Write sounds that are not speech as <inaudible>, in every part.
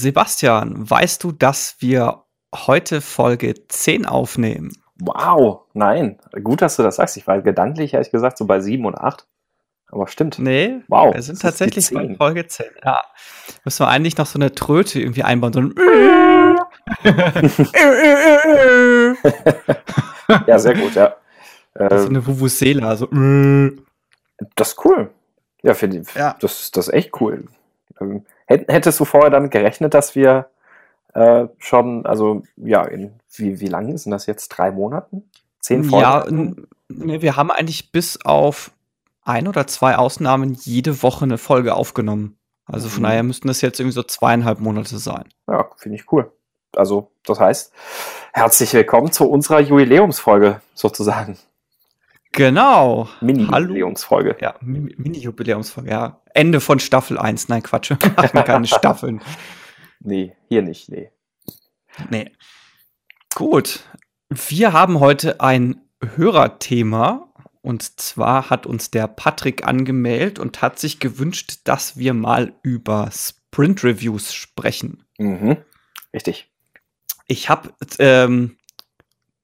Sebastian, weißt du, dass wir heute Folge 10 aufnehmen? Wow, nein. Gut, dass du das sagst. Ich war gedanklich, ehrlich gesagt, so bei 7 und 8. Aber stimmt. Nee, wow, wir sind tatsächlich bei Folge 10. Ja. Müssen wir eigentlich noch so eine Tröte irgendwie einbauen. So ein <laughs> <laughs> ja, sehr gut, ja. Das ist eine Vuvuzela. So. Das ist cool. Ja, finde ich. Ja. Das, das ist echt cool. Ähm, hättest du vorher dann gerechnet, dass wir äh, schon, also ja, in wie, wie lange sind das jetzt? Drei Monaten? Zehn Folgen? Ja, wir haben eigentlich bis auf ein oder zwei Ausnahmen jede Woche eine Folge aufgenommen. Also von mhm. daher müssten das jetzt irgendwie so zweieinhalb Monate sein. Ja, finde ich cool. Also, das heißt, herzlich willkommen zu unserer Jubiläumsfolge sozusagen. Genau. Mini-Jubiläumsfolge. Ja, Mini-Jubiläumsfolge, ja. Ende von Staffel 1. Nein, Quatsch. <laughs> Wir machen keine Staffeln. Nee, hier nicht, nee. Nee. Gut. Wir haben heute ein Hörerthema. Und zwar hat uns der Patrick angemeldet und hat sich gewünscht, dass wir mal über Sprint-Reviews sprechen. Mhm. Richtig. Ich habe ähm,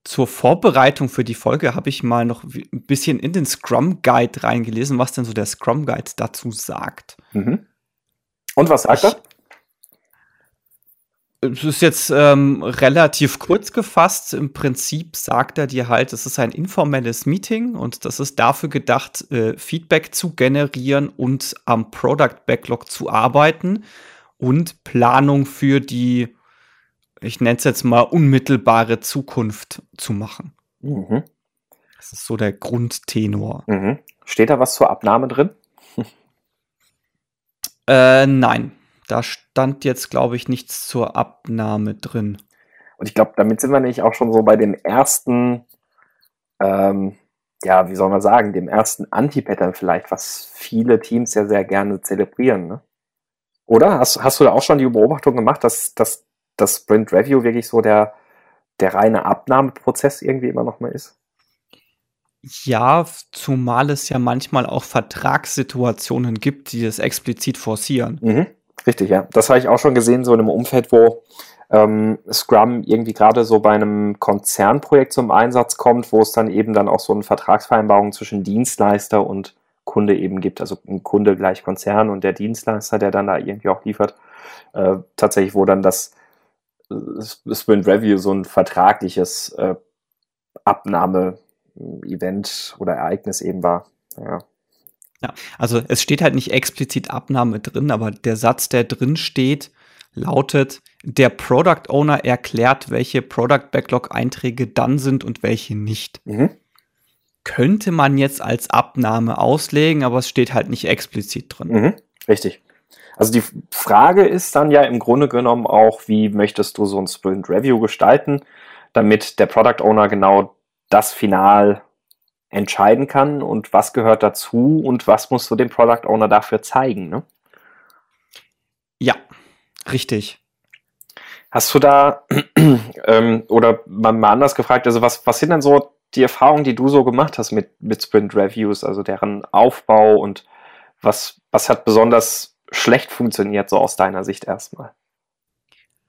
zur Vorbereitung für die Folge habe ich mal noch ein bisschen in den Scrum Guide reingelesen, was denn so der Scrum Guide dazu sagt. Mhm. Und was sagt er? Es ist jetzt ähm, relativ kurz gefasst. Im Prinzip sagt er dir halt, es ist ein informelles Meeting und das ist dafür gedacht, äh, Feedback zu generieren und am Product Backlog zu arbeiten und Planung für die ich nenne es jetzt mal, unmittelbare Zukunft zu machen. Mhm. Das ist so der Grundtenor. Mhm. Steht da was zur Abnahme drin? <laughs> äh, nein, da stand jetzt, glaube ich, nichts zur Abnahme drin. Und ich glaube, damit sind wir nicht auch schon so bei dem ersten, ähm, ja, wie soll man sagen, dem ersten Anti-Pattern vielleicht, was viele Teams ja sehr gerne zelebrieren, ne? Oder? Hast, hast du da auch schon die Beobachtung gemacht, dass, dass das Sprint Review wirklich so der, der reine Abnahmeprozess irgendwie immer noch mal ist? Ja, zumal es ja manchmal auch Vertragssituationen gibt, die das explizit forcieren. Mhm, richtig, ja. Das habe ich auch schon gesehen, so in einem Umfeld, wo ähm, Scrum irgendwie gerade so bei einem Konzernprojekt zum Einsatz kommt, wo es dann eben dann auch so eine Vertragsvereinbarung zwischen Dienstleister und Kunde eben gibt. Also ein Kunde gleich Konzern und der Dienstleister, der dann da irgendwie auch liefert. Äh, tatsächlich, wo dann das Sprint Review so ein vertragliches äh, Abnahme-Event oder Ereignis eben war. Ja. ja, also es steht halt nicht explizit Abnahme drin, aber der Satz, der drin steht, lautet, der Product Owner erklärt, welche Product Backlog Einträge dann sind und welche nicht. Mhm. Könnte man jetzt als Abnahme auslegen, aber es steht halt nicht explizit drin. Mhm. Richtig. Also die Frage ist dann ja im Grunde genommen auch, wie möchtest du so ein Sprint Review gestalten, damit der Product Owner genau das final entscheiden kann und was gehört dazu und was musst du dem Product Owner dafür zeigen, ne? Ja, richtig. Hast du da, <clears throat> ähm, oder mal, mal anders gefragt, also was, was sind denn so die Erfahrungen, die du so gemacht hast mit, mit Sprint Reviews, also deren Aufbau und was, was hat besonders schlecht funktioniert, so aus deiner Sicht erstmal?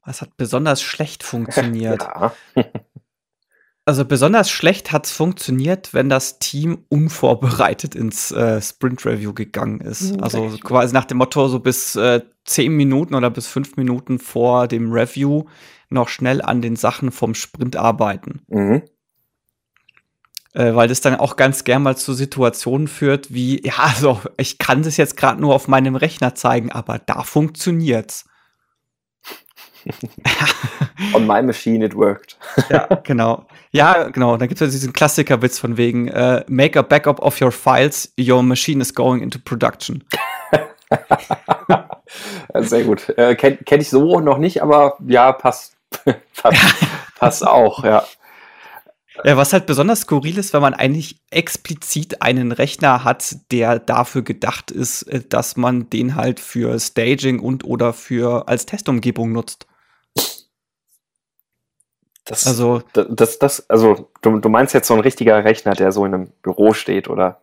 Was hat besonders schlecht funktioniert? <laughs> <laughs> also besonders schlecht hat es funktioniert, wenn das Team unvorbereitet ins äh, Sprint Review gegangen ist. Mhm, also quasi nach dem Motto, so bis äh, zehn Minuten oder bis fünf Minuten vor dem Review noch schnell an den Sachen vom Sprint arbeiten. Mhm äh, weil das dann auch ganz gern mal zu Situationen führt, wie, ja, also ich kann das jetzt gerade nur auf meinem Rechner zeigen, aber da funktioniert's. <laughs> On my machine it worked. <laughs> ja, genau. Ja, genau. Da gibt es ja diesen Klassikerwitz von wegen, uh, make a backup of your files, your machine is going into production. <laughs> Sehr gut. Äh, Kenne kenn ich so noch nicht, aber ja, passt. passt, passt auch, ja. Ja, was halt besonders skurril ist, wenn man eigentlich explizit einen Rechner hat, der dafür gedacht ist, äh, dass man den halt für Staging und oder für als Testumgebung nutzt. Das, also, das, das, also du, du meinst jetzt so ein richtiger Rechner, der so in einem Büro steht, oder?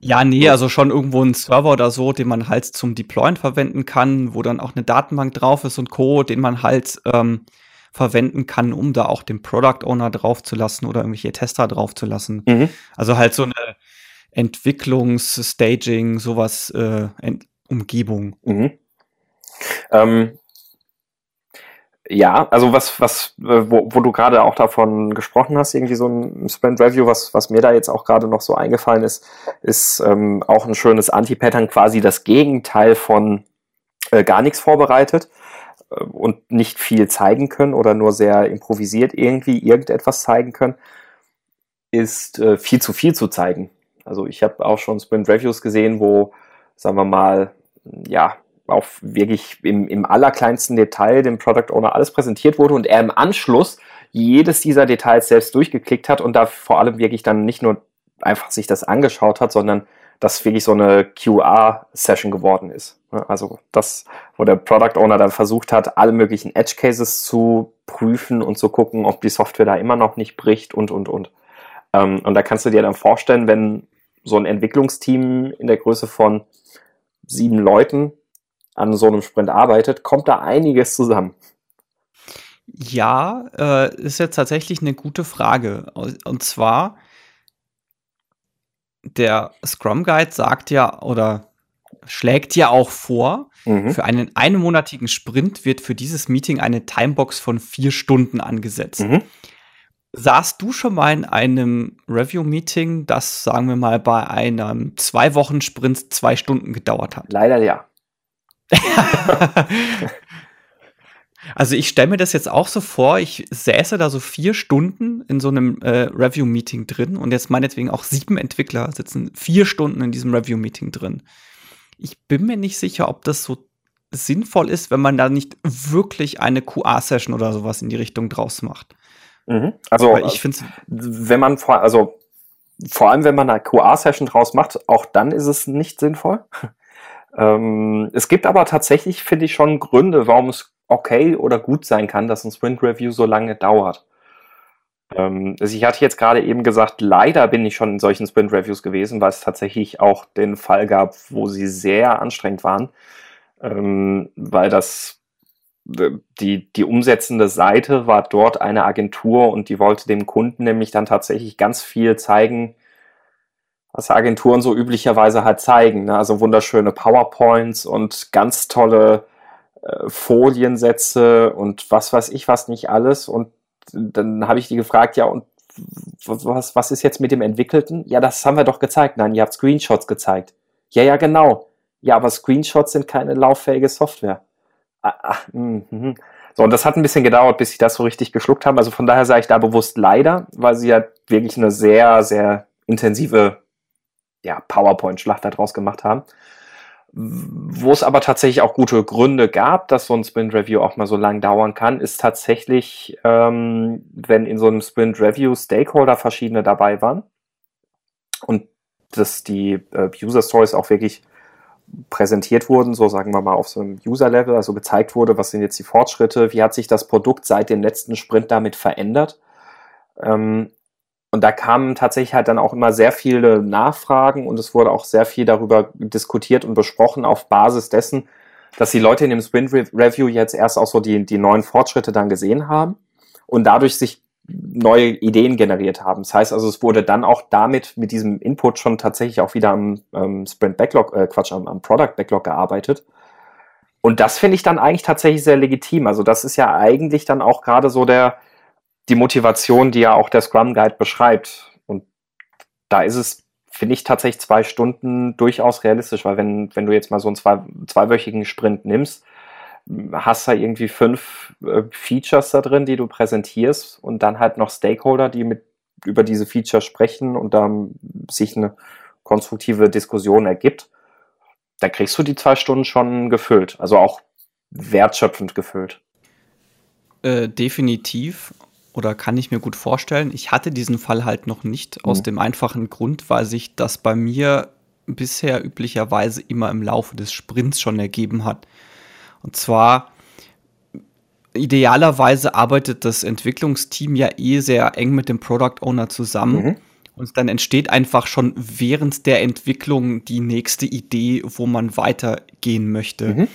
Ja, nee, also schon irgendwo ein Server oder so, den man halt zum Deployen verwenden kann, wo dann auch eine Datenbank drauf ist und Co., den man halt ähm, verwenden kann, um da auch den Product Owner draufzulassen oder irgendwelche Tester draufzulassen. Mhm. Also halt so eine Entwicklungs-, Staging, sowas, äh, Ent Umgebung. Mhm. Ähm, ja, also was, was, äh, wo, wo du gerade auch davon gesprochen hast, irgendwie so ein Sprint Review, was, was mir da jetzt auch gerade noch so eingefallen ist, ist ähm, auch ein schönes Anti-Pattern, quasi das Gegenteil von äh, gar nichts vorbereitet und nicht viel zeigen können oder nur sehr improvisiert irgendwie irgendetwas zeigen können, ist äh, viel zu viel zu zeigen. Also ich habe auch schon Sprint Reviews gesehen, wo, sagen wir mal, ja, auf wirklich im, im allerkleinsten Detail dem Product Owner alles präsentiert wurde und er im Anschluss jedes dieser Details selbst durchgeklickt hat und da vor allem wirklich dann nicht nur einfach sich das angeschaut hat, sondern das wirklich so eine QA-Session geworden ist. Also das, wo der Product Owner dann versucht hat, alle möglichen Edge Cases zu prüfen und zu gucken, ob die Software da immer noch nicht bricht und, und, und. Ähm, und da kannst du dir dann vorstellen, wenn so ein Entwicklungsteam in der Größe von sieben Leuten an so einem Sprint arbeitet, kommt da einiges zusammen. Ja, äh, ist jetzt tatsächlich eine gute Frage. Und zwar, der Scrum Guide sagt ja oder schlägt ja auch vor, mhm. für einen einmonatigen Sprint wird für dieses Meeting eine Timebox von vier Stunden angesetzt. Mhm. Saßt du schon mal in einem Review-Meeting, das, sagen wir mal, bei einem zwei Wochen Sprint zwei Stunden gedauert hat? Leider ja. <laughs> also ich stelle mir das jetzt auch so vor, ich säße da so vier Stunden in so einem äh, Review-Meeting drin und jetzt meinetwegen auch sieben Entwickler sitzen vier Stunden in diesem Review-Meeting drin. Ich bin mir nicht sicher, ob das so sinnvoll ist, wenn man da nicht wirklich eine QA-Session oder sowas in die Richtung draus macht. Mhm. Also ich finde wenn man vor, also vor allem wenn man eine QA-Session draus macht, auch dann ist es nicht sinnvoll. <laughs> Ähm, es gibt aber tatsächlich, finde ich, schon Gründe, warum es okay oder gut sein kann, dass ein Sprint Review so lange dauert. Ähm, also ich hatte jetzt gerade eben gesagt, leider bin ich schon in solchen Sprint Reviews gewesen, weil es tatsächlich auch den Fall gab, wo sie sehr anstrengend waren, ähm, weil das die, die umsetzende Seite war dort eine Agentur und die wollte dem Kunden nämlich dann tatsächlich ganz viel zeigen, was Agenturen so üblicherweise halt zeigen. Ne? Also wunderschöne PowerPoints und ganz tolle äh, Foliensätze und was weiß ich was nicht alles. Und dann habe ich die gefragt, ja, und was, was ist jetzt mit dem Entwickelten? Ja, das haben wir doch gezeigt. Nein, ihr habt Screenshots gezeigt. Ja, ja, genau. Ja, aber Screenshots sind keine lauffähige Software. Ah, ah, mh, mh. So, und das hat ein bisschen gedauert, bis ich das so richtig geschluckt habe. Also von daher sage ich da bewusst leider, weil sie ja wirklich eine sehr, sehr intensive ja, PowerPoint-Schlacht daraus gemacht haben. Wo es aber tatsächlich auch gute Gründe gab, dass so ein Sprint Review auch mal so lang dauern kann, ist tatsächlich, ähm, wenn in so einem Sprint Review Stakeholder verschiedene dabei waren und dass die äh, User Stories auch wirklich präsentiert wurden, so sagen wir mal auf so einem User-Level, also gezeigt wurde, was sind jetzt die Fortschritte, wie hat sich das Produkt seit dem letzten Sprint damit verändert. Ähm, und da kamen tatsächlich halt dann auch immer sehr viele Nachfragen und es wurde auch sehr viel darüber diskutiert und besprochen auf Basis dessen, dass die Leute in dem Sprint Review jetzt erst auch so die, die neuen Fortschritte dann gesehen haben und dadurch sich neue Ideen generiert haben. Das heißt also, es wurde dann auch damit mit diesem Input schon tatsächlich auch wieder am ähm, Sprint Backlog, äh, Quatsch, am, am Product Backlog gearbeitet. Und das finde ich dann eigentlich tatsächlich sehr legitim. Also das ist ja eigentlich dann auch gerade so der, die Motivation, die ja auch der Scrum Guide beschreibt. Und da ist es, finde ich, tatsächlich zwei Stunden durchaus realistisch, weil wenn, wenn du jetzt mal so einen zwei, zweiwöchigen Sprint nimmst, hast du irgendwie fünf äh, Features da drin, die du präsentierst und dann halt noch Stakeholder, die mit über diese Features sprechen und dann sich eine konstruktive Diskussion ergibt, da kriegst du die zwei Stunden schon gefüllt, also auch wertschöpfend gefüllt. Äh, definitiv oder kann ich mir gut vorstellen. Ich hatte diesen Fall halt noch nicht, aus mhm. dem einfachen Grund, weil sich das bei mir bisher üblicherweise immer im Laufe des Sprints schon ergeben hat. Und zwar, idealerweise arbeitet das Entwicklungsteam ja eh sehr eng mit dem Product Owner zusammen. Mhm. Und dann entsteht einfach schon während der Entwicklung die nächste Idee, wo man weitergehen möchte. Mhm.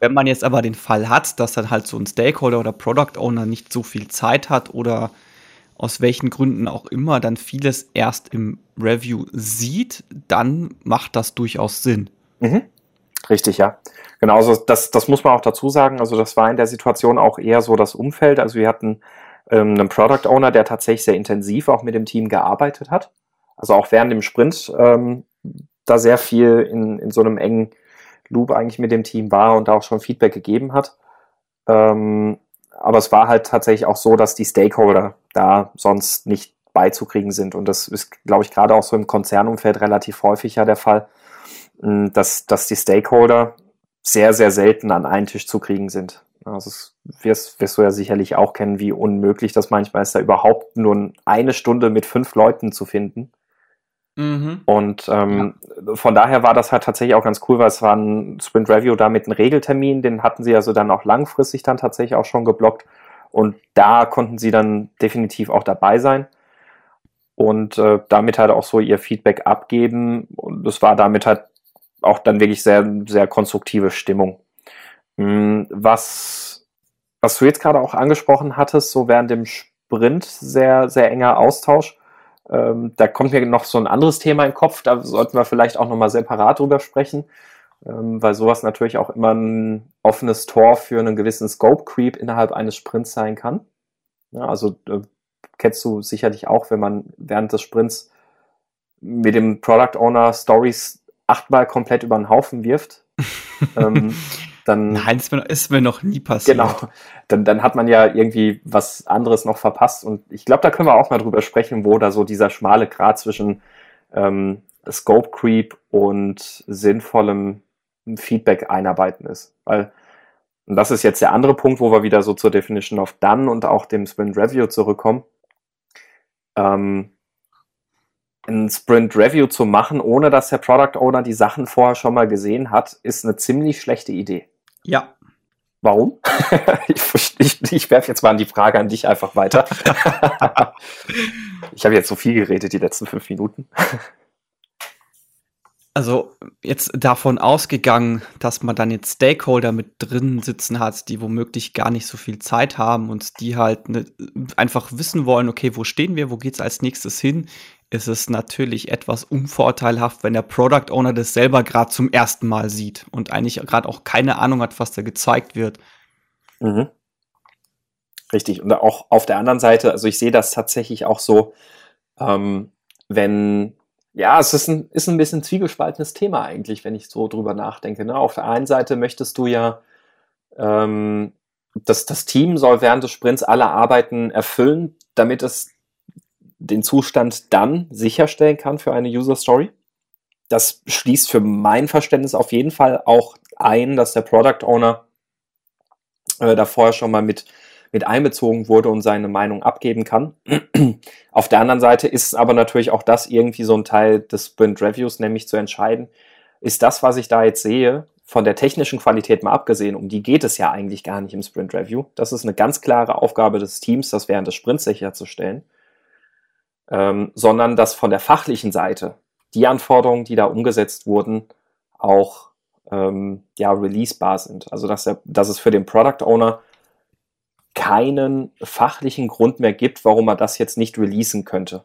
Wenn man jetzt aber den Fall hat, dass dann halt so ein Stakeholder oder Product Owner nicht so viel Zeit hat oder aus welchen Gründen auch immer dann vieles erst im Review sieht, dann macht das durchaus Sinn. Mhm. Richtig, ja. Genau, also das, das muss man auch dazu sagen. Also das war in der Situation auch eher so das Umfeld. Also wir hatten ähm, einen Product Owner, der tatsächlich sehr intensiv auch mit dem Team gearbeitet hat. Also auch während dem Sprint ähm, da sehr viel in, in so einem engen Loop eigentlich mit dem Team war und da auch schon Feedback gegeben hat. Ähm, aber es war halt tatsächlich auch so, dass die Stakeholder da sonst nicht beizukriegen sind. Und das ist, glaube ich, gerade auch so im Konzernumfeld relativ häufig ja der Fall, dass, dass die Stakeholder sehr, sehr selten an einen Tisch zu kriegen sind. Also das wirst, wirst du ja sicherlich auch kennen, wie unmöglich das manchmal ist, da überhaupt nur eine Stunde mit fünf Leuten zu finden. Mhm. Und ähm, ja. von daher war das halt tatsächlich auch ganz cool, weil es war ein Sprint Review da mit einem Regeltermin, den hatten sie also dann auch langfristig dann tatsächlich auch schon geblockt. Und da konnten sie dann definitiv auch dabei sein und äh, damit halt auch so ihr Feedback abgeben. Und es war damit halt auch dann wirklich sehr, sehr konstruktive Stimmung. Hm, was, was du jetzt gerade auch angesprochen hattest, so während dem Sprint sehr, sehr enger Austausch. Ähm, da kommt mir noch so ein anderes Thema in den Kopf, da sollten wir vielleicht auch nochmal separat drüber sprechen, ähm, weil sowas natürlich auch immer ein offenes Tor für einen gewissen Scope Creep innerhalb eines Sprints sein kann. Ja, also äh, kennst du sicherlich auch, wenn man während des Sprints mit dem Product Owner Stories achtmal komplett über den Haufen wirft, <laughs> ähm, dann. Nein, ist mir, ist mir noch nie passiert. Genau. Dann, dann hat man ja irgendwie was anderes noch verpasst. Und ich glaube, da können wir auch mal drüber sprechen, wo da so dieser schmale Grad zwischen ähm, Scope Creep und sinnvollem Feedback einarbeiten ist. Weil, und das ist jetzt der andere Punkt, wo wir wieder so zur Definition of Done und auch dem Sprint Review zurückkommen. Ähm, ein Sprint Review zu machen, ohne dass der Product Owner die Sachen vorher schon mal gesehen hat, ist eine ziemlich schlechte Idee. Ja. Warum? <laughs> ich, ich, ich werfe jetzt mal die Frage an dich einfach weiter. <laughs> ich habe jetzt so viel geredet die letzten fünf Minuten. Also jetzt davon ausgegangen, dass man dann jetzt Stakeholder mit drin sitzen hat, die womöglich gar nicht so viel Zeit haben und die halt ne, einfach wissen wollen, okay, wo stehen wir, wo geht's als nächstes hin, ist es natürlich etwas unvorteilhaft, wenn der Product Owner das selber gerade zum ersten Mal sieht und eigentlich gerade auch keine Ahnung hat, was da gezeigt wird. Mhm. Richtig. Und auch auf der anderen Seite, also ich sehe das tatsächlich auch so, ähm, wenn, ja, es ist ein, ist ein bisschen zwiegespaltenes Thema eigentlich, wenn ich so drüber nachdenke. Ne? Auf der einen Seite möchtest du ja, ähm, dass das Team soll während des Sprints alle Arbeiten erfüllen, damit es den Zustand dann sicherstellen kann für eine User Story. Das schließt für mein Verständnis auf jeden Fall auch ein, dass der Product Owner äh, da vorher schon mal mit, mit einbezogen wurde und seine Meinung abgeben kann. <clears throat> auf der anderen Seite ist aber natürlich auch das irgendwie so ein Teil des Sprint Reviews, nämlich zu entscheiden, ist das, was ich da jetzt sehe, von der technischen Qualität mal abgesehen, um die geht es ja eigentlich gar nicht im Sprint Review. Das ist eine ganz klare Aufgabe des Teams, das während des Sprints sicherzustellen ähm, sondern dass von der fachlichen Seite die Anforderungen, die da umgesetzt wurden, auch ähm, ja, releasebar sind. Also dass, er, dass es für den Product Owner keinen fachlichen Grund mehr gibt, warum er das jetzt nicht releasen könnte.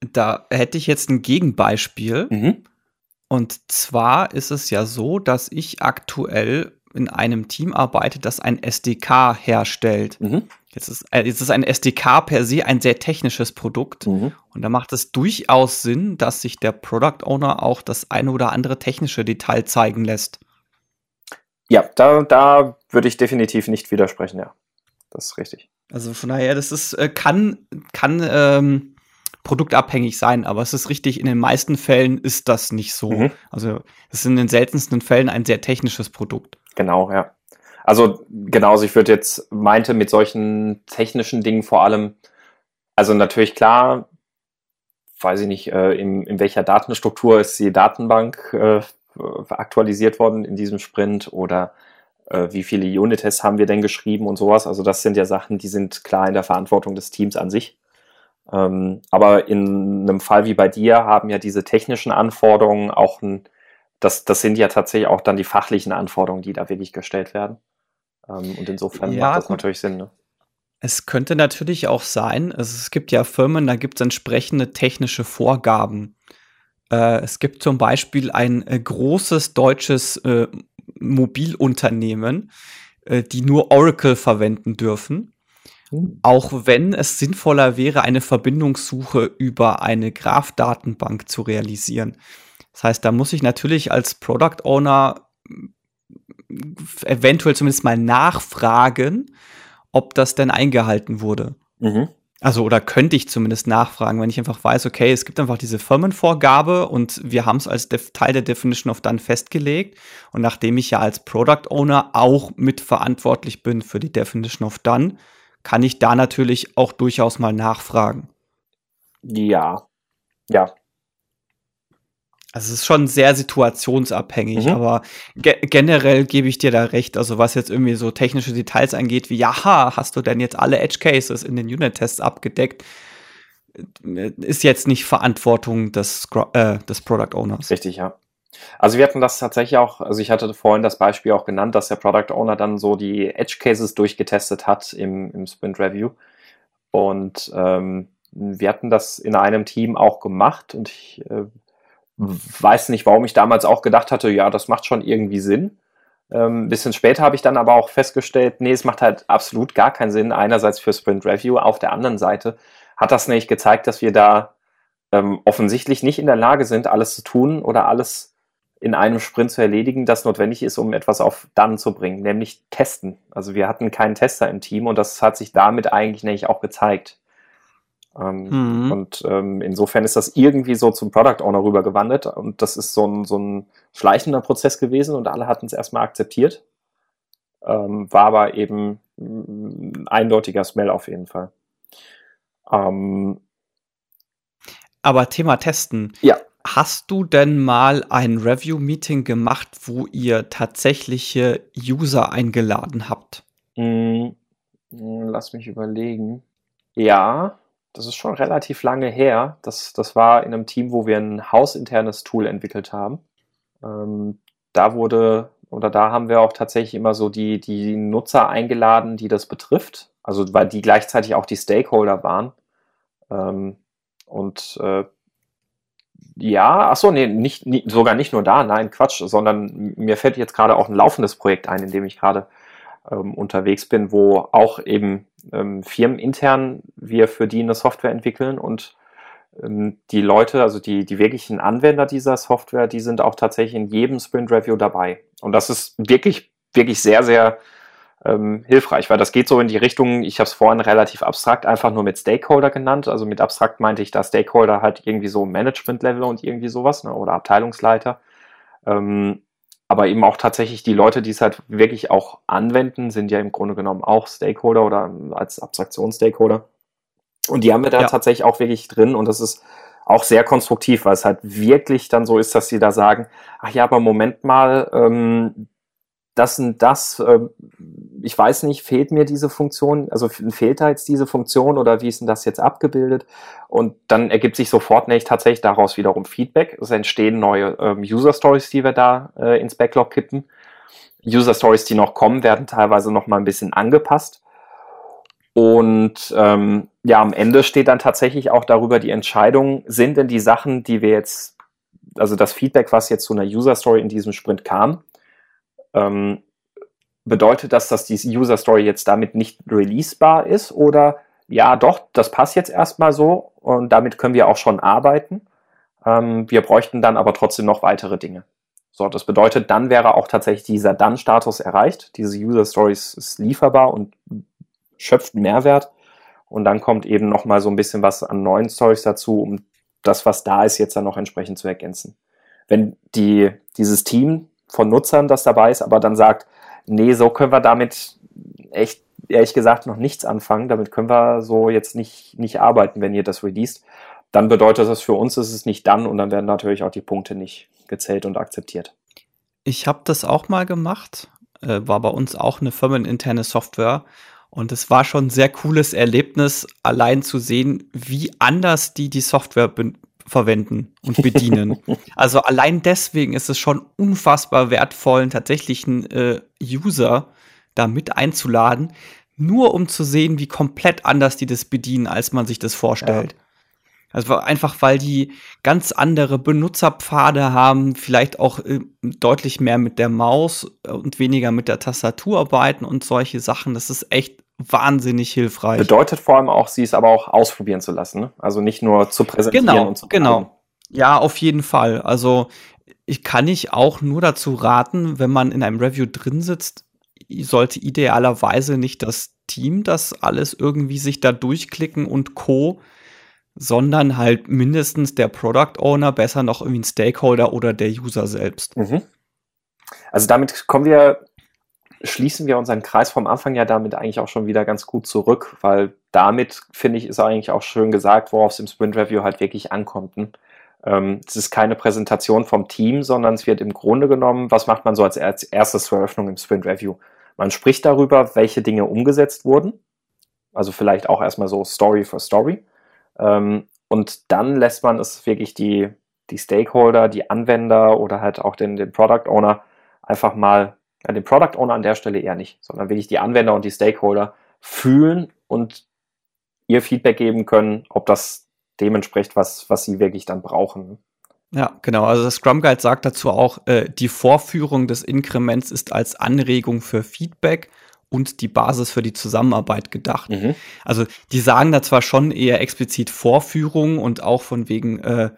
Da hätte ich jetzt ein Gegenbeispiel. Mhm. Und zwar ist es ja so, dass ich aktuell in einem Team arbeite, das ein SDK herstellt. Mhm. Jetzt ist, äh, jetzt ist ein SDK per se ein sehr technisches Produkt. Mhm. Und da macht es durchaus Sinn, dass sich der Product Owner auch das eine oder andere technische Detail zeigen lässt. Ja, da, da würde ich definitiv nicht widersprechen, ja. Das ist richtig. Also von daher, das ist, äh, kann, kann ähm, produktabhängig sein, aber es ist richtig, in den meisten Fällen ist das nicht so. Mhm. Also es ist in den seltensten Fällen ein sehr technisches Produkt. Genau, ja. Also genauso, ich würde jetzt meinte mit solchen technischen Dingen vor allem, also natürlich klar, weiß ich nicht, äh, in, in welcher Datenstruktur ist die Datenbank äh, aktualisiert worden in diesem Sprint oder wie viele Unit-Tests haben wir denn geschrieben und sowas. Also das sind ja Sachen, die sind klar in der Verantwortung des Teams an sich. Ähm, aber in einem Fall wie bei dir haben ja diese technischen Anforderungen auch ein, das, das sind ja tatsächlich auch dann die fachlichen Anforderungen, die da wirklich gestellt werden. Ähm, und insofern ja, macht das gut. natürlich Sinn. Ne? Es könnte natürlich auch sein, also es gibt ja Firmen, da gibt es entsprechende technische Vorgaben. Äh, es gibt zum Beispiel ein äh, großes deutsches äh, Mobilunternehmen, äh, die nur Oracle verwenden dürfen. Hm. Auch wenn es sinnvoller wäre, eine Verbindungssuche über eine Graph-Datenbank zu realisieren. Das heißt, da muss ich natürlich als Product Owner eventuell zumindest mal nachfragen, ob das denn eingehalten wurde. Mhm. Also, oder könnte ich zumindest nachfragen, wenn ich einfach weiß, okay, es gibt einfach diese Firmenvorgabe und wir haben es als Teil der Definition of Done festgelegt. Und nachdem ich ja als Product Owner auch mitverantwortlich bin für die Definition of Done, kann ich da natürlich auch durchaus mal nachfragen. Ja, ja, also es ist schon sehr situationsabhängig, mhm. aber ge generell gebe ich dir da recht. Also was jetzt irgendwie so technische Details angeht, wie ja, hast du denn jetzt alle Edge Cases in den Unit-Tests abgedeckt, äh, ist jetzt nicht Verantwortung des, äh, des Product Owners. Richtig, ja. Also wir hatten das tatsächlich auch, also ich hatte vorhin das Beispiel auch genannt, dass der Product Owner dann so die Edge Cases durchgetestet hat im, im Sprint Review. Und ähm, wir hatten das in einem Team auch gemacht und ich äh, weiß nicht, warum ich damals auch gedacht hatte, ja, das macht schon irgendwie Sinn. Ähm, bisschen später habe ich dann aber auch festgestellt, nee, es macht halt absolut gar keinen Sinn. Einerseits für Sprint Review, auf der anderen Seite hat das nämlich gezeigt, dass wir da ähm, offensichtlich nicht in der Lage sind, alles zu tun oder alles in einem Sprint zu erledigen, das notwendig ist, um etwas auf dann zu bringen, nämlich testen. Also wir hatten keinen Tester im Team und das hat sich damit eigentlich nämlich auch gezeigt. Ähm, mhm. Und ähm, insofern ist das irgendwie so zum Product Owner rübergewandert und das ist so ein, so ein schleichender Prozess gewesen und alle hatten es erstmal akzeptiert. Ähm, war aber eben ein eindeutiger Smell auf jeden Fall. Ähm, aber Thema Testen. Ja. Hast du denn mal ein Review-Meeting gemacht, wo ihr tatsächliche User eingeladen habt? Mm, lass mich überlegen. Ja, das ist schon relativ lange her. Das, das war in einem Team, wo wir ein hausinternes Tool entwickelt haben. Ähm, da wurde, oder da haben wir auch tatsächlich immer so die, die Nutzer eingeladen, die das betrifft. Also, weil die gleichzeitig auch die Stakeholder waren. Ähm, und äh, ja, ach so, nee, nicht, nicht, sogar nicht nur da, nein, Quatsch, sondern mir fällt jetzt gerade auch ein laufendes Projekt ein, in dem ich gerade ähm, unterwegs bin, wo auch eben ähm, firmenintern wir für die eine Software entwickeln und ähm, die Leute, also die, die wirklichen Anwender dieser Software, die sind auch tatsächlich in jedem Sprint Review dabei. Und das ist wirklich, wirklich sehr, sehr ähm, hilfreich, weil das geht so in die Richtung, ich habe es vorhin relativ abstrakt einfach nur mit Stakeholder genannt. Also mit abstrakt meinte ich da Stakeholder halt irgendwie so Management-Level und irgendwie sowas ne, oder Abteilungsleiter. Ähm, aber eben auch tatsächlich die Leute, die es halt wirklich auch anwenden, sind ja im Grunde genommen auch Stakeholder oder als Abstraktionsstakeholder. Und die haben wir da ja. tatsächlich auch wirklich drin und das ist auch sehr konstruktiv, weil es halt wirklich dann so ist, dass sie da sagen, ach ja, aber Moment mal, ähm, das und das, äh, ich weiß nicht, fehlt mir diese Funktion, also fehlt da jetzt diese Funktion oder wie ist denn das jetzt abgebildet? Und dann ergibt sich sofort nämlich tatsächlich daraus wiederum Feedback. Es entstehen neue ähm, User Stories, die wir da äh, ins Backlog kippen. User Stories, die noch kommen, werden teilweise noch mal ein bisschen angepasst. Und ähm, ja, am Ende steht dann tatsächlich auch darüber die Entscheidung, sind denn die Sachen, die wir jetzt, also das Feedback, was jetzt zu einer User Story in diesem Sprint kam, ähm, bedeutet das, dass die User Story jetzt damit nicht releasebar ist oder ja, doch, das passt jetzt erstmal so und damit können wir auch schon arbeiten. Ähm, wir bräuchten dann aber trotzdem noch weitere Dinge. So, das bedeutet, dann wäre auch tatsächlich dieser Dann-Status erreicht. Diese User Stories ist lieferbar und schöpft Mehrwert. Und dann kommt eben noch mal so ein bisschen was an neuen Stories dazu, um das, was da ist, jetzt dann noch entsprechend zu ergänzen. Wenn die, dieses Team von Nutzern, das dabei ist, aber dann sagt, nee, so können wir damit echt, ehrlich gesagt, noch nichts anfangen. Damit können wir so jetzt nicht, nicht arbeiten, wenn ihr das released. Dann bedeutet das für uns, ist es nicht dann und dann werden natürlich auch die Punkte nicht gezählt und akzeptiert. Ich habe das auch mal gemacht, äh, war bei uns auch eine firmeninterne Software Und es war schon ein sehr cooles Erlebnis, allein zu sehen, wie anders die die Software verwenden und bedienen. <laughs> also allein deswegen ist es schon unfassbar wertvoll, einen tatsächlichen äh, User da mit einzuladen, nur um zu sehen, wie komplett anders die das bedienen, als man sich das vorstellt. Ja. Also einfach, weil die ganz andere Benutzerpfade haben, vielleicht auch äh, deutlich mehr mit der Maus und weniger mit der Tastatur arbeiten und solche Sachen. Das ist echt wahnsinnig hilfreich. Bedeutet vor allem auch, sie es aber auch ausprobieren zu lassen. Ne? Also nicht nur zu präsentieren genau, und zu Genau, ja, auf jeden Fall. Also ich kann ich auch nur dazu raten, wenn man in einem Review drin sitzt, sollte idealerweise nicht das Team das alles irgendwie sich da durchklicken und Co sondern halt mindestens der Product Owner, besser noch irgendwie ein Stakeholder oder der User selbst. Mhm. Also damit kommen wir, schließen wir unseren Kreis vom Anfang ja damit eigentlich auch schon wieder ganz gut zurück, weil damit, finde ich, ist eigentlich auch schön gesagt, worauf es im Sprint Review halt wirklich ankommt. Ne? Ähm, es ist keine Präsentation vom Team, sondern es wird im Grunde genommen, was macht man so als erstes zur Eröffnung im Sprint Review? Man spricht darüber, welche Dinge umgesetzt wurden. Also vielleicht auch erstmal so Story for Story. Ähm, und dann lässt man es wirklich die, die Stakeholder, die Anwender oder halt auch den, den Product Owner einfach mal, ja, den Product Owner an der Stelle eher nicht, sondern wirklich die Anwender und die Stakeholder fühlen und ihr Feedback geben können, ob das dem entspricht, was, was sie wirklich dann brauchen. Ja, genau. Also das Scrum Guide sagt dazu auch, äh, die Vorführung des Inkrements ist als Anregung für Feedback und die Basis für die Zusammenarbeit gedacht. Mhm. Also die sagen da zwar schon eher explizit Vorführung und auch von wegen äh,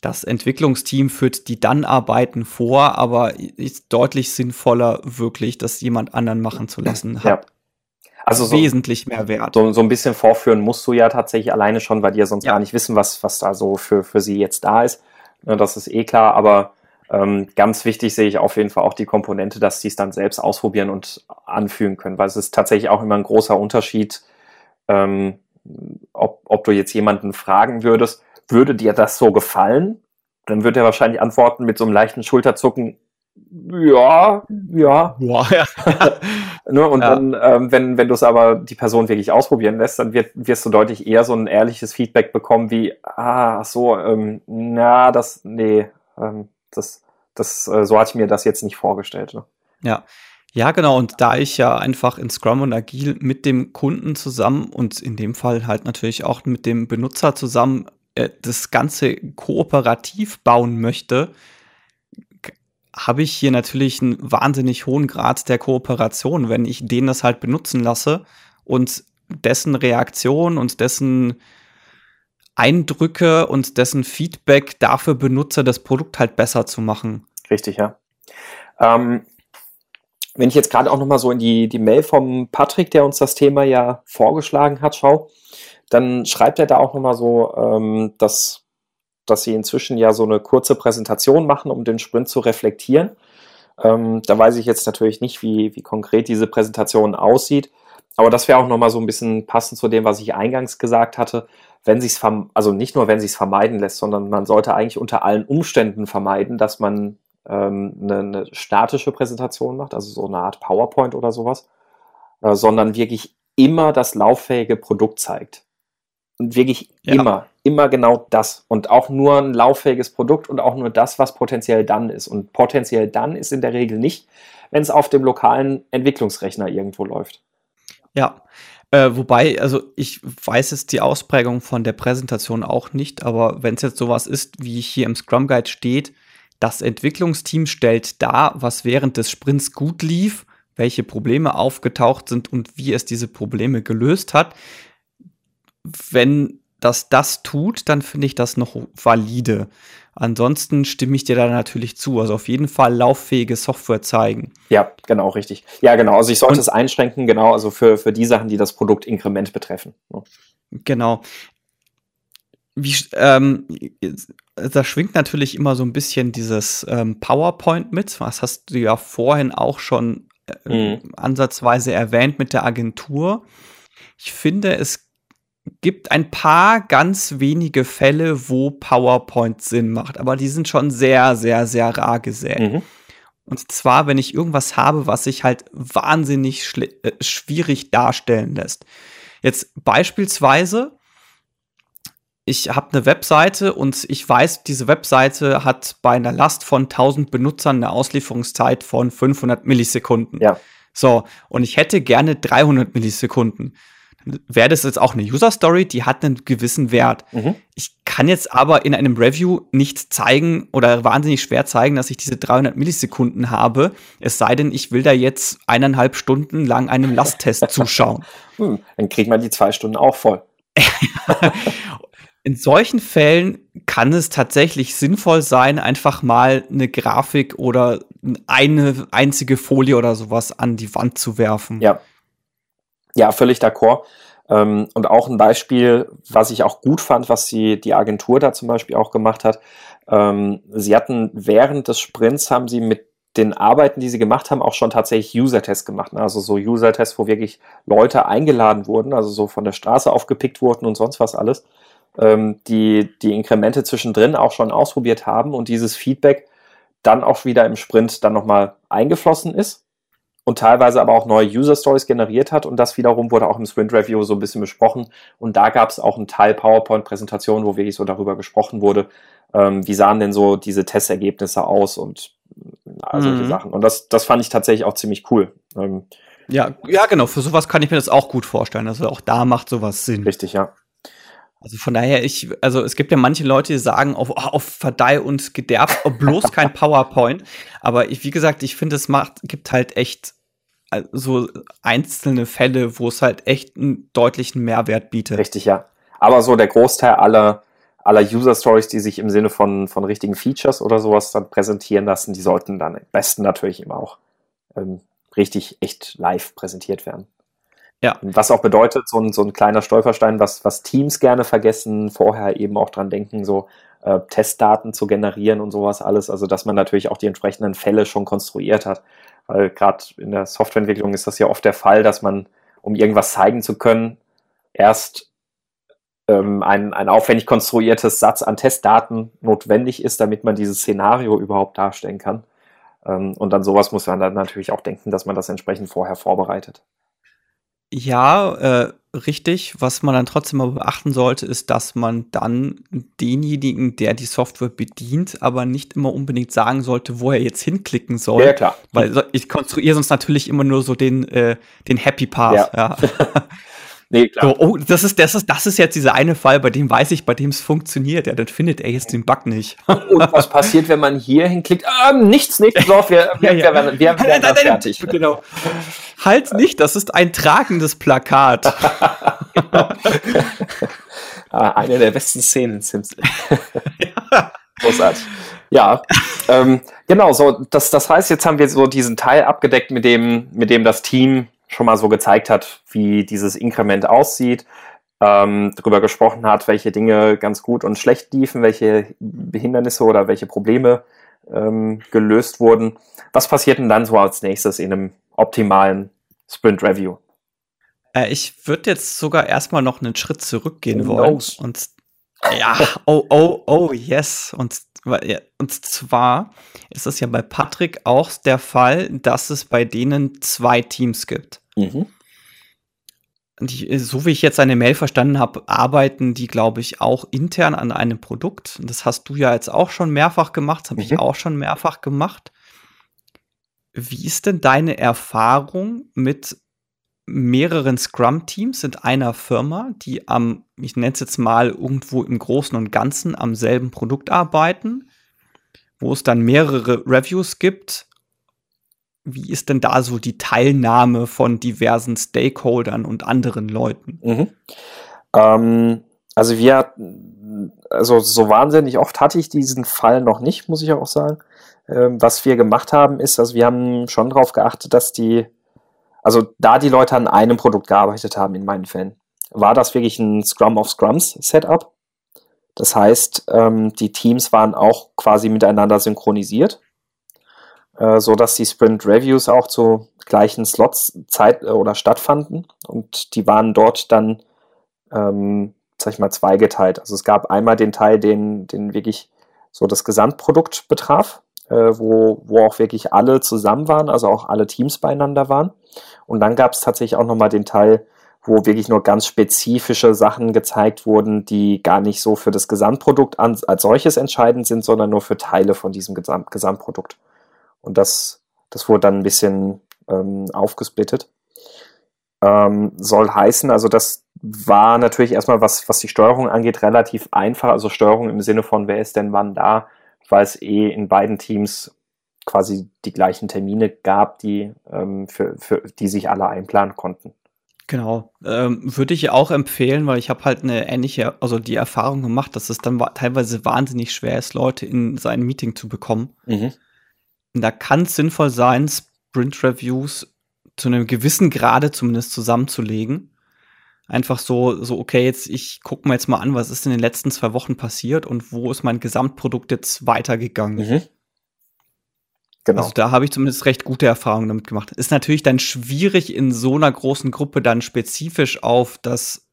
das Entwicklungsteam führt die dann Arbeiten vor, aber ist deutlich sinnvoller, wirklich das jemand anderen machen zu lassen. Ja. Also so, wesentlich mehr Wert. So, so ein bisschen vorführen musst du ja tatsächlich alleine schon, weil die ja sonst ja. gar nicht wissen, was, was da so für, für sie jetzt da ist. Das ist eh klar, aber ähm, ganz wichtig sehe ich auf jeden Fall auch die Komponente, dass sie es dann selbst ausprobieren und anfühlen können, weil es ist tatsächlich auch immer ein großer Unterschied, ähm, ob, ob du jetzt jemanden fragen würdest, würde dir das so gefallen? Dann wird er wahrscheinlich antworten mit so einem leichten Schulterzucken, ja, ja. Boah, ja. <laughs> <laughs> ne, und ja. dann, ähm, wenn, wenn du es aber die Person wirklich ausprobieren lässt, dann wird, wirst du deutlich eher so ein ehrliches Feedback bekommen wie, ah, so, ähm, na, das, nee, ähm, das, das, äh, so hatte ich mir das jetzt nicht vorgestellt. Ne? Ja. Ja, genau. Und da ich ja einfach in Scrum und Agil mit dem Kunden zusammen und in dem Fall halt natürlich auch mit dem Benutzer zusammen äh, das Ganze kooperativ bauen möchte, habe ich hier natürlich einen wahnsinnig hohen Grad der Kooperation, wenn ich den das halt benutzen lasse und dessen Reaktion und dessen Eindrücke und dessen Feedback dafür benutze, das Produkt halt besser zu machen. Richtig, ja. Ähm, wenn ich jetzt gerade auch nochmal so in die, die Mail vom Patrick, der uns das Thema ja vorgeschlagen hat, schau, dann schreibt er da auch nochmal so, ähm, dass, dass sie inzwischen ja so eine kurze Präsentation machen, um den Sprint zu reflektieren. Ähm, da weiß ich jetzt natürlich nicht, wie, wie konkret diese Präsentation aussieht. Aber das wäre auch nochmal so ein bisschen passend zu dem, was ich eingangs gesagt hatte wenn sich also nicht nur wenn sich vermeiden lässt, sondern man sollte eigentlich unter allen Umständen vermeiden, dass man ähm, eine, eine, statische Präsentation macht, also so eine Art PowerPoint oder sowas, äh, sondern wirklich immer das lauffähige Produkt zeigt. Und wirklich ja. immer, immer genau das. Und auch nur ein lauffähiges Produkt und auch nur das, was potenziell dann ist. Und potenziell dann ist in der Regel nicht, wenn es auf dem lokalen Entwicklungsrechner irgendwo läuft. Ja, äh, wobei, also ich weiß jetzt die Ausprägung von der Präsentation auch nicht, aber wenn es jetzt sowas ist, wie hier im Scrum Guide steht, das Entwicklungsteam stellt dar, was während des Sprints gut lief, welche Probleme aufgetaucht sind und wie es diese Probleme gelöst hat. Wenn das das tut, dann finde ich das noch valide. Ansonsten stimme ich dir da natürlich zu. Also auf jeden Fall lauffähige Software zeigen. Ja, genau, richtig. Ja, genau. Also ich sollte Und, es einschränken, genau, also für, für die Sachen, die das Produkt Inkrement betreffen. Genau. Wie, ähm, da schwingt natürlich immer so ein bisschen dieses ähm, PowerPoint mit. Was hast du ja vorhin auch schon äh, mhm. ansatzweise erwähnt mit der Agentur. Ich finde, es gibt ein paar ganz wenige Fälle, wo PowerPoint Sinn macht, aber die sind schon sehr, sehr, sehr rar gesät. Mhm. Und zwar, wenn ich irgendwas habe, was sich halt wahnsinnig äh, schwierig darstellen lässt. Jetzt beispielsweise, ich habe eine Webseite und ich weiß, diese Webseite hat bei einer Last von 1000 Benutzern eine Auslieferungszeit von 500 Millisekunden. Ja. So, und ich hätte gerne 300 Millisekunden wäre das jetzt auch eine User Story, die hat einen gewissen Wert. Mhm. Ich kann jetzt aber in einem Review nicht zeigen oder wahnsinnig schwer zeigen, dass ich diese 300 Millisekunden habe, es sei denn, ich will da jetzt eineinhalb Stunden lang einem Lasttest <laughs> zuschauen. Hm, dann kriegt man die zwei Stunden auch voll. <laughs> in solchen Fällen kann es tatsächlich sinnvoll sein, einfach mal eine Grafik oder eine einzige Folie oder sowas an die Wand zu werfen. Ja, ja, völlig d'accord. Ähm, und auch ein Beispiel, was ich auch gut fand, was die, die Agentur da zum Beispiel auch gemacht hat. Ähm, sie hatten während des Sprints haben sie mit den Arbeiten, die sie gemacht haben, auch schon tatsächlich User-Tests gemacht. Ne? Also so User-Tests, wo wirklich Leute eingeladen wurden, also so von der Straße aufgepickt wurden und sonst was alles, ähm, die die Inkremente zwischendrin auch schon ausprobiert haben und dieses Feedback dann auch wieder im Sprint dann nochmal eingeflossen ist und teilweise aber auch neue User Stories generiert hat. Und das wiederum wurde auch im Sprint Review so ein bisschen besprochen. Und da gab es auch einen Teil PowerPoint-Präsentation, wo wirklich so darüber gesprochen wurde, ähm, wie sahen denn so diese Testergebnisse aus und all solche mhm. Sachen. Und das, das fand ich tatsächlich auch ziemlich cool. Ähm, ja, ja, genau. Für sowas kann ich mir das auch gut vorstellen. Also auch da macht sowas Sinn. Richtig, ja. Also von daher, ich, also es gibt ja manche Leute, die sagen auf, auf Verdeih und Gederb, bloß kein <laughs> PowerPoint. Aber ich, wie gesagt, ich finde, es macht, gibt halt echt so einzelne Fälle, wo es halt echt einen deutlichen Mehrwert bietet. Richtig, ja. Aber so der Großteil aller, aller User Stories, die sich im Sinne von, von richtigen Features oder sowas dann präsentieren lassen, die sollten dann am besten natürlich immer auch ähm, richtig echt live präsentiert werden. Ja. Was auch bedeutet, so ein, so ein kleiner Stolperstein, was, was Teams gerne vergessen, vorher eben auch dran denken, so äh, Testdaten zu generieren und sowas alles. Also, dass man natürlich auch die entsprechenden Fälle schon konstruiert hat. Weil gerade in der Softwareentwicklung ist das ja oft der Fall, dass man, um irgendwas zeigen zu können, erst ähm, ein, ein aufwendig konstruiertes Satz an Testdaten notwendig ist, damit man dieses Szenario überhaupt darstellen kann. Ähm, und an sowas muss man dann natürlich auch denken, dass man das entsprechend vorher vorbereitet. Ja, äh, richtig. Was man dann trotzdem mal beachten sollte, ist, dass man dann denjenigen, der die Software bedient, aber nicht immer unbedingt sagen sollte, wo er jetzt hinklicken soll. Ja, klar. Weil ich konstruiere sonst natürlich immer nur so den, äh, den Happy Path. Ja. ja. <laughs> Nee, klar. So, oh, das ist, das ist, das ist jetzt dieser eine Fall, bei dem weiß ich, bei dem es funktioniert. Ja, dann findet er jetzt den Bug nicht. <laughs> Und was passiert, wenn man hier hinklickt? Ähm, nichts, nichts, so, wir, wir, ja, ja. wir, wir, wir, wir werden fertig. Genau. Halt nicht, das ist ein tragendes Plakat. <laughs> ah, eine der besten Szenen in ja. <laughs> Großartig. Ja, ähm, genau, so, das, das heißt, jetzt haben wir so diesen Teil abgedeckt, mit dem, mit dem das Team schon mal so gezeigt hat, wie dieses Inkrement aussieht, ähm, darüber gesprochen hat, welche Dinge ganz gut und schlecht liefen, welche Hindernisse oder welche Probleme ähm, gelöst wurden. Was passiert denn dann so als nächstes in einem optimalen Sprint Review? Äh, ich würde jetzt sogar erstmal noch einen Schritt zurückgehen oh, wollen. Knows. Und ja, oh, oh, oh, yes. Und und zwar ist es ja bei Patrick auch der Fall, dass es bei denen zwei Teams gibt. Mhm. Die, so wie ich jetzt eine Mail verstanden habe, arbeiten die, glaube ich, auch intern an einem Produkt. Das hast du ja jetzt auch schon mehrfach gemacht, das habe mhm. ich auch schon mehrfach gemacht. Wie ist denn deine Erfahrung mit mehreren Scrum-Teams in einer Firma, die am, ich nenne es jetzt mal, irgendwo im Großen und Ganzen am selben Produkt arbeiten, wo es dann mehrere Reviews gibt. Wie ist denn da so die Teilnahme von diversen Stakeholdern und anderen Leuten? Mhm. Ähm, also wir, also so wahnsinnig oft hatte ich diesen Fall noch nicht, muss ich auch sagen. Ähm, was wir gemacht haben, ist, also wir haben schon darauf geachtet, dass die also da die Leute an einem Produkt gearbeitet haben in meinen Fällen, war das wirklich ein Scrum of Scrums Setup. Das heißt, ähm, die Teams waren auch quasi miteinander synchronisiert, äh, so dass die Sprint Reviews auch zu gleichen Slots Zeit äh, oder stattfanden und die waren dort dann, ähm, sag ich mal, zweigeteilt. Also es gab einmal den Teil, den, den wirklich so das Gesamtprodukt betraf, wo, wo auch wirklich alle zusammen waren, also auch alle Teams beieinander waren. Und dann gab es tatsächlich auch nochmal den Teil, wo wirklich nur ganz spezifische Sachen gezeigt wurden, die gar nicht so für das Gesamtprodukt als solches entscheidend sind, sondern nur für Teile von diesem Gesamt, Gesamtprodukt. Und das, das wurde dann ein bisschen ähm, aufgesplittet. Ähm, soll heißen, also das war natürlich erstmal, was, was die Steuerung angeht, relativ einfach. Also Steuerung im Sinne von, wer ist denn wann da, weil es eh in beiden Teams quasi die gleichen Termine gab, die, ähm, für, für die sich alle einplanen konnten. Genau, ähm, würde ich auch empfehlen, weil ich habe halt eine ähnliche, also die Erfahrung gemacht, dass es dann teilweise wahnsinnig schwer ist, Leute in sein Meeting zu bekommen. Mhm. Und da kann es sinnvoll sein, Sprint-Reviews zu einem gewissen Grade zumindest zusammenzulegen. Einfach so, so, okay, jetzt, ich gucke mir jetzt mal an, was ist in den letzten zwei Wochen passiert und wo ist mein Gesamtprodukt jetzt weitergegangen. Mhm. Genau. Also da habe ich zumindest recht gute Erfahrungen damit gemacht. Ist natürlich dann schwierig, in so einer großen Gruppe dann spezifisch auf das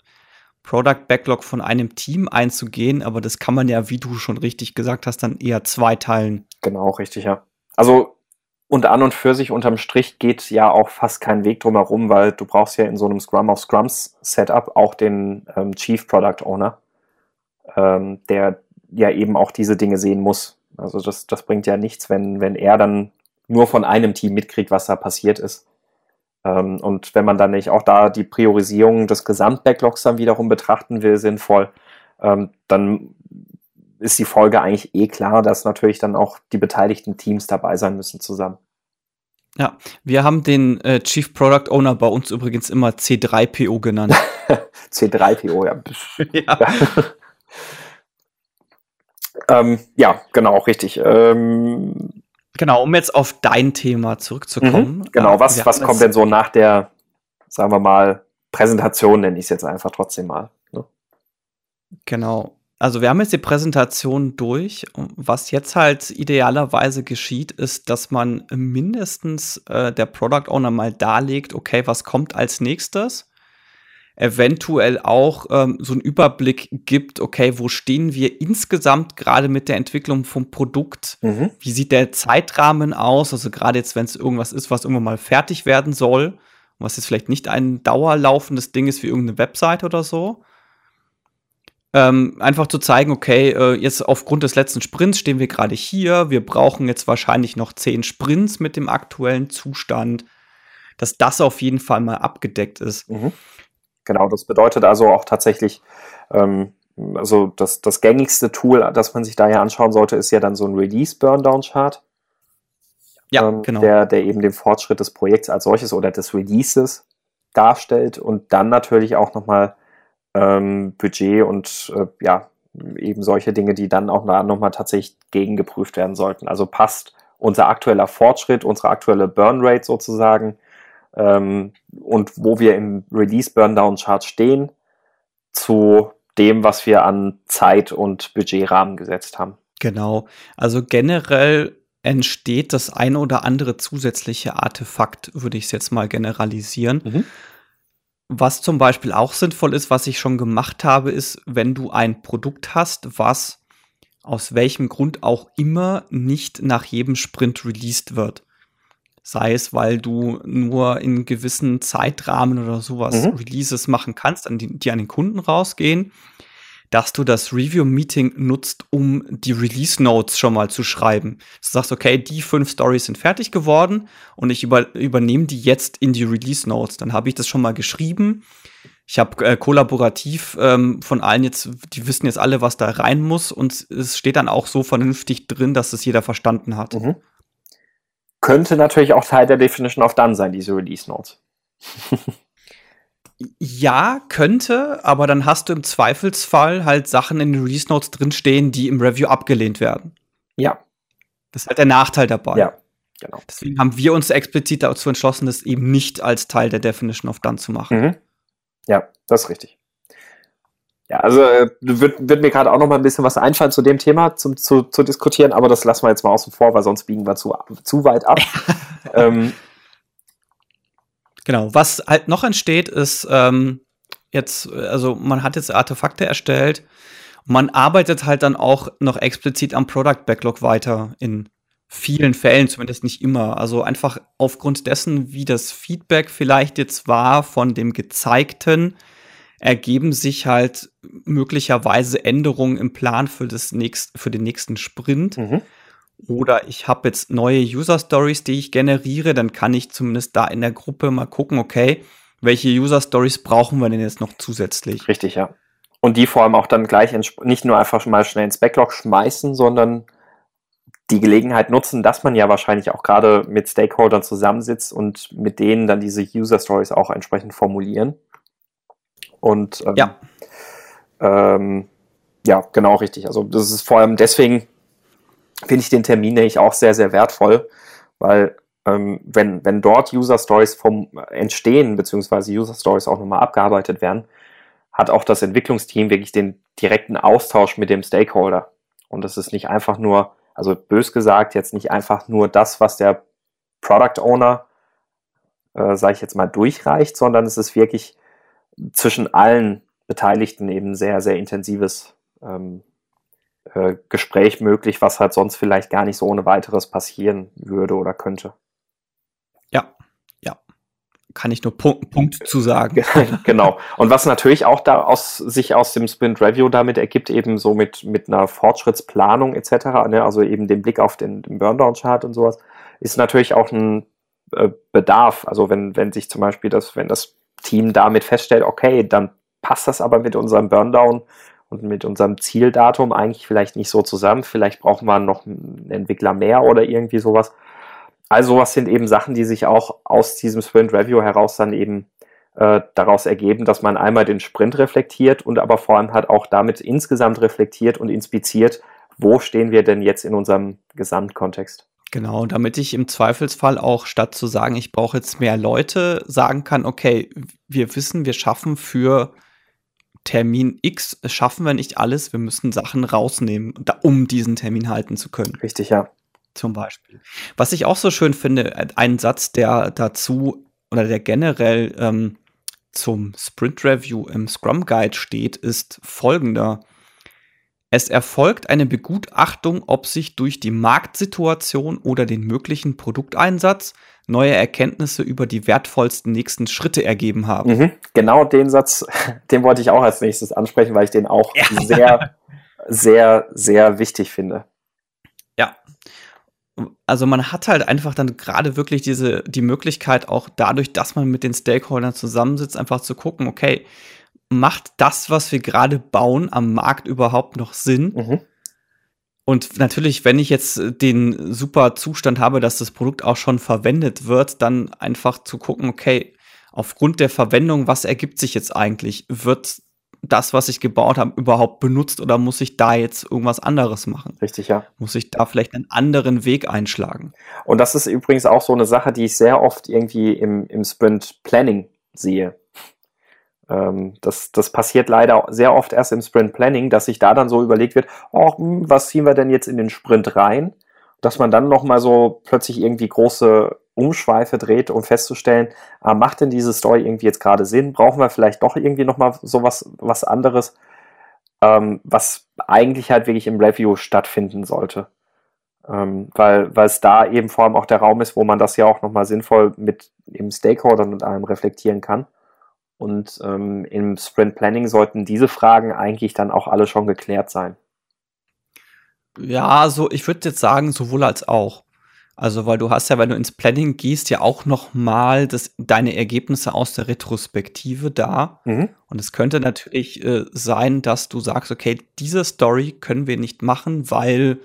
Product Backlog von einem Team einzugehen, aber das kann man ja, wie du schon richtig gesagt hast, dann eher zweiteilen. Genau, richtig, ja. Also und an und für sich unterm Strich geht ja auch fast kein Weg drum herum, weil du brauchst ja in so einem Scrum of Scrums Setup auch den ähm, Chief Product Owner, ähm, der ja eben auch diese Dinge sehen muss. Also das, das bringt ja nichts, wenn, wenn er dann nur von einem Team mitkriegt, was da passiert ist. Ähm, und wenn man dann nicht auch da die Priorisierung des Gesamtbacklogs dann wiederum betrachten will, sinnvoll, ähm, dann ist die Folge eigentlich eh klar, dass natürlich dann auch die beteiligten Teams dabei sein müssen zusammen. Ja, wir haben den äh, Chief Product Owner bei uns übrigens immer C3PO genannt. <laughs> C3PO, ja. <laughs> ja. <laughs> ähm, ja, genau, richtig. Ähm, genau, um jetzt auf dein Thema zurückzukommen. Mhm, genau, äh, was, was kommt denn so nach der, sagen wir mal, Präsentation, nenne ich es jetzt einfach trotzdem mal. Ne? Genau. Also wir haben jetzt die Präsentation durch. Was jetzt halt idealerweise geschieht, ist, dass man mindestens äh, der Product Owner mal darlegt, okay, was kommt als nächstes? Eventuell auch ähm, so einen Überblick gibt, okay, wo stehen wir insgesamt gerade mit der Entwicklung vom Produkt? Mhm. Wie sieht der Zeitrahmen aus? Also gerade jetzt, wenn es irgendwas ist, was irgendwann mal fertig werden soll, was jetzt vielleicht nicht ein dauerlaufendes Ding ist wie irgendeine Website oder so ähm, einfach zu zeigen, okay, äh, jetzt aufgrund des letzten Sprints stehen wir gerade hier, wir brauchen jetzt wahrscheinlich noch zehn Sprints mit dem aktuellen Zustand, dass das auf jeden Fall mal abgedeckt ist. Mhm. Genau, das bedeutet also auch tatsächlich, ähm, also das, das gängigste Tool, das man sich daher anschauen sollte, ist ja dann so ein Release-Burndown-Chart. Ja, ähm, genau. Der, der eben den Fortschritt des Projekts als solches oder des Releases darstellt und dann natürlich auch nochmal ähm, Budget und äh, ja, eben solche Dinge, die dann auch nochmal tatsächlich gegengeprüft werden sollten. Also passt unser aktueller Fortschritt, unsere aktuelle Burn Rate sozusagen ähm, und wo wir im Release Burndown Chart stehen zu dem, was wir an Zeit und Budgetrahmen gesetzt haben. Genau. Also generell entsteht das eine oder andere zusätzliche Artefakt, würde ich es jetzt mal generalisieren. Mhm. Was zum Beispiel auch sinnvoll ist, was ich schon gemacht habe, ist, wenn du ein Produkt hast, was aus welchem Grund auch immer nicht nach jedem Sprint released wird. Sei es, weil du nur in gewissen Zeitrahmen oder sowas mhm. Releases machen kannst, die, die an den Kunden rausgehen dass du das Review-Meeting nutzt, um die Release-Notes schon mal zu schreiben. Du sagst, okay, die fünf Stories sind fertig geworden und ich über, übernehme die jetzt in die Release-Notes. Dann habe ich das schon mal geschrieben. Ich habe äh, kollaborativ ähm, von allen jetzt, die wissen jetzt alle, was da rein muss und es steht dann auch so vernünftig drin, dass es jeder verstanden hat. Mhm. Könnte natürlich auch Teil der Definition of Done sein, diese Release-Notes. <laughs> Ja, könnte, aber dann hast du im Zweifelsfall halt Sachen in den Release Notes drinstehen, die im Review abgelehnt werden. Ja. Das ist halt der Nachteil dabei. Ja, genau. Deswegen haben wir uns explizit dazu entschlossen, das eben nicht als Teil der Definition of Done zu machen. Mhm. Ja, das ist richtig. Ja, also äh, wird, wird mir gerade auch noch mal ein bisschen was einfallen zu dem Thema zum, zu, zu diskutieren, aber das lassen wir jetzt mal außen vor, weil sonst biegen wir zu, zu weit ab. <laughs> ähm, Genau, was halt noch entsteht, ist ähm, jetzt, also man hat jetzt Artefakte erstellt man arbeitet halt dann auch noch explizit am Product Backlog weiter in vielen Fällen, zumindest nicht immer. Also einfach aufgrund dessen, wie das Feedback vielleicht jetzt war von dem gezeigten, ergeben sich halt möglicherweise Änderungen im Plan für, das nächst, für den nächsten Sprint. Mhm. Oder ich habe jetzt neue User Stories, die ich generiere, dann kann ich zumindest da in der Gruppe mal gucken, okay, welche User Stories brauchen wir denn jetzt noch zusätzlich? Richtig, ja. Und die vor allem auch dann gleich nicht nur einfach mal schnell ins Backlog schmeißen, sondern die Gelegenheit nutzen, dass man ja wahrscheinlich auch gerade mit Stakeholdern zusammensitzt und mit denen dann diese User Stories auch entsprechend formulieren. Und ähm, ja. Ähm, ja, genau richtig. Also das ist vor allem deswegen finde ich den Termin nämlich auch sehr, sehr wertvoll, weil ähm, wenn, wenn dort User Stories vom entstehen, beziehungsweise User Stories auch nochmal abgearbeitet werden, hat auch das Entwicklungsteam wirklich den direkten Austausch mit dem Stakeholder. Und es ist nicht einfach nur, also bös gesagt, jetzt nicht einfach nur das, was der Product Owner, äh, sage ich jetzt mal, durchreicht, sondern es ist wirklich zwischen allen Beteiligten eben sehr, sehr intensives ähm, äh, Gespräch möglich, was halt sonst vielleicht gar nicht so ohne weiteres passieren würde oder könnte. Ja, ja. Kann ich nur Punkt, Punkt zu sagen. <laughs> genau. Und was natürlich auch da aus, sich aus dem Sprint Review damit ergibt, eben so mit, mit einer Fortschrittsplanung etc., ne, also eben den Blick auf den, den Burndown-Chart und sowas, ist natürlich auch ein äh, Bedarf. Also wenn, wenn sich zum Beispiel das, wenn das Team damit feststellt, okay, dann passt das aber mit unserem Burndown und mit unserem Zieldatum eigentlich vielleicht nicht so zusammen. Vielleicht brauchen wir noch einen Entwickler mehr oder irgendwie sowas. Also sowas sind eben Sachen, die sich auch aus diesem Sprint Review heraus dann eben äh, daraus ergeben, dass man einmal den Sprint reflektiert und aber vor allem halt auch damit insgesamt reflektiert und inspiziert, wo stehen wir denn jetzt in unserem Gesamtkontext. Genau, damit ich im Zweifelsfall auch statt zu sagen, ich brauche jetzt mehr Leute, sagen kann, okay, wir wissen, wir schaffen für Termin X, schaffen wir nicht alles, wir müssen Sachen rausnehmen, um diesen Termin halten zu können. Richtig, ja. Zum Beispiel. Was ich auch so schön finde, ein Satz, der dazu oder der generell ähm, zum Sprint Review im Scrum Guide steht, ist folgender. Es erfolgt eine Begutachtung, ob sich durch die Marktsituation oder den möglichen Produkteinsatz neue Erkenntnisse über die wertvollsten nächsten Schritte ergeben haben. Mhm, genau den Satz, <laughs> den wollte ich auch als nächstes ansprechen, weil ich den auch ja. sehr, sehr, sehr wichtig finde. Ja. Also man hat halt einfach dann gerade wirklich diese, die Möglichkeit auch dadurch, dass man mit den Stakeholdern zusammensitzt, einfach zu gucken, okay, macht das, was wir gerade bauen, am Markt überhaupt noch Sinn? Mhm. Und natürlich, wenn ich jetzt den super Zustand habe, dass das Produkt auch schon verwendet wird, dann einfach zu gucken, okay, aufgrund der Verwendung, was ergibt sich jetzt eigentlich? Wird das, was ich gebaut habe, überhaupt benutzt oder muss ich da jetzt irgendwas anderes machen? Richtig, ja. Muss ich da vielleicht einen anderen Weg einschlagen? Und das ist übrigens auch so eine Sache, die ich sehr oft irgendwie im, im Sprint Planning sehe. Ähm, das, das passiert leider sehr oft erst im Sprint Planning, dass sich da dann so überlegt wird, oh, was ziehen wir denn jetzt in den Sprint rein? Dass man dann nochmal so plötzlich irgendwie große Umschweife dreht, um festzustellen, ah, macht denn diese Story irgendwie jetzt gerade Sinn? Brauchen wir vielleicht doch irgendwie nochmal sowas was anderes, ähm, was eigentlich halt wirklich im Review stattfinden sollte? Ähm, weil, weil es da eben vor allem auch der Raum ist, wo man das ja auch nochmal sinnvoll mit eben Stakeholdern und allem reflektieren kann. Und ähm, im Sprint Planning sollten diese Fragen eigentlich dann auch alle schon geklärt sein. Ja, so ich würde jetzt sagen, sowohl als auch. Also, weil du hast ja, wenn du ins Planning gehst, ja auch noch mal das, deine Ergebnisse aus der Retrospektive da. Mhm. Und es könnte natürlich äh, sein, dass du sagst, okay, diese Story können wir nicht machen, weil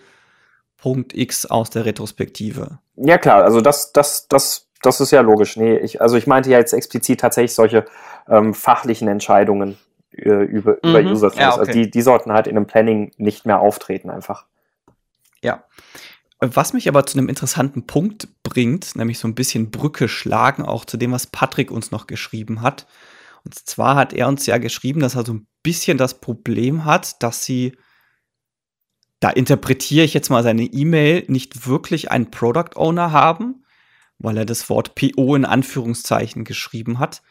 Punkt X aus der Retrospektive. Ja klar, also das, das, das das ist ja logisch. Nee, ich, also ich meinte ja jetzt explizit tatsächlich solche ähm, fachlichen Entscheidungen äh, über, mhm. über User Stories. Ja, also okay. Also die, die sollten halt in einem Planning nicht mehr auftreten einfach. Ja. Was mich aber zu einem interessanten Punkt bringt, nämlich so ein bisschen Brücke schlagen, auch zu dem, was Patrick uns noch geschrieben hat. Und zwar hat er uns ja geschrieben, dass er so ein bisschen das Problem hat, dass sie, da interpretiere ich jetzt mal seine E-Mail, nicht wirklich einen Product Owner haben, weil er das Wort PO in Anführungszeichen geschrieben hat,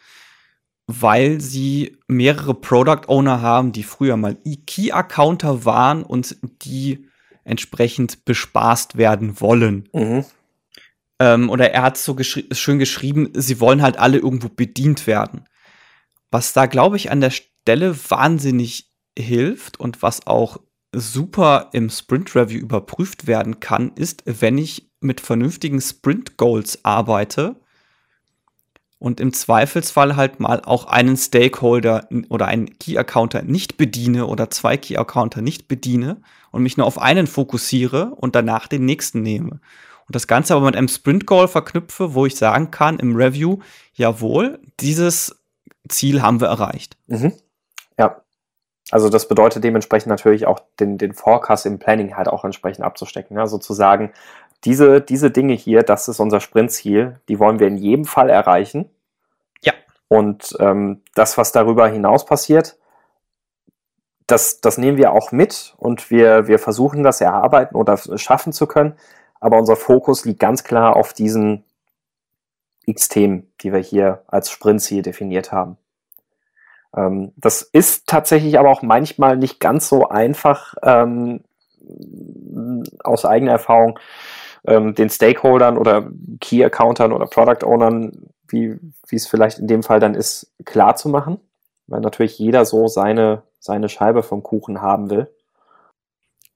weil sie mehrere Product Owner haben, die früher mal Key-Accounter waren und die entsprechend bespaßt werden wollen. Mhm. Ähm, oder er hat so geschri schön geschrieben, sie wollen halt alle irgendwo bedient werden. Was da, glaube ich, an der Stelle wahnsinnig hilft und was auch super im Sprint Review überprüft werden kann, ist, wenn ich mit vernünftigen Sprint Goals arbeite und im Zweifelsfall halt mal auch einen Stakeholder oder einen Key Accounter nicht bediene oder zwei Key Accounter nicht bediene und mich nur auf einen fokussiere und danach den nächsten nehme. Und das Ganze aber mit einem Sprint Goal verknüpfe, wo ich sagen kann im Review, jawohl, dieses Ziel haben wir erreicht. Mhm. Ja, also das bedeutet dementsprechend natürlich auch den, den Forecast im Planning halt auch entsprechend abzustecken. Ja? Sozusagen, diese, diese Dinge hier, das ist unser Sprintziel, die wollen wir in jedem Fall erreichen. Ja. Und ähm, das, was darüber hinaus passiert, das, das nehmen wir auch mit und wir, wir versuchen das erarbeiten oder schaffen zu können. Aber unser Fokus liegt ganz klar auf diesen X-Themen, die wir hier als Sprintziel definiert haben. Ähm, das ist tatsächlich aber auch manchmal nicht ganz so einfach ähm, aus eigener Erfahrung ähm, den Stakeholdern oder Key Accountern oder Product Ownern, wie, wie es vielleicht in dem Fall dann ist, klar zu machen, weil natürlich jeder so seine, seine Scheibe vom Kuchen haben will.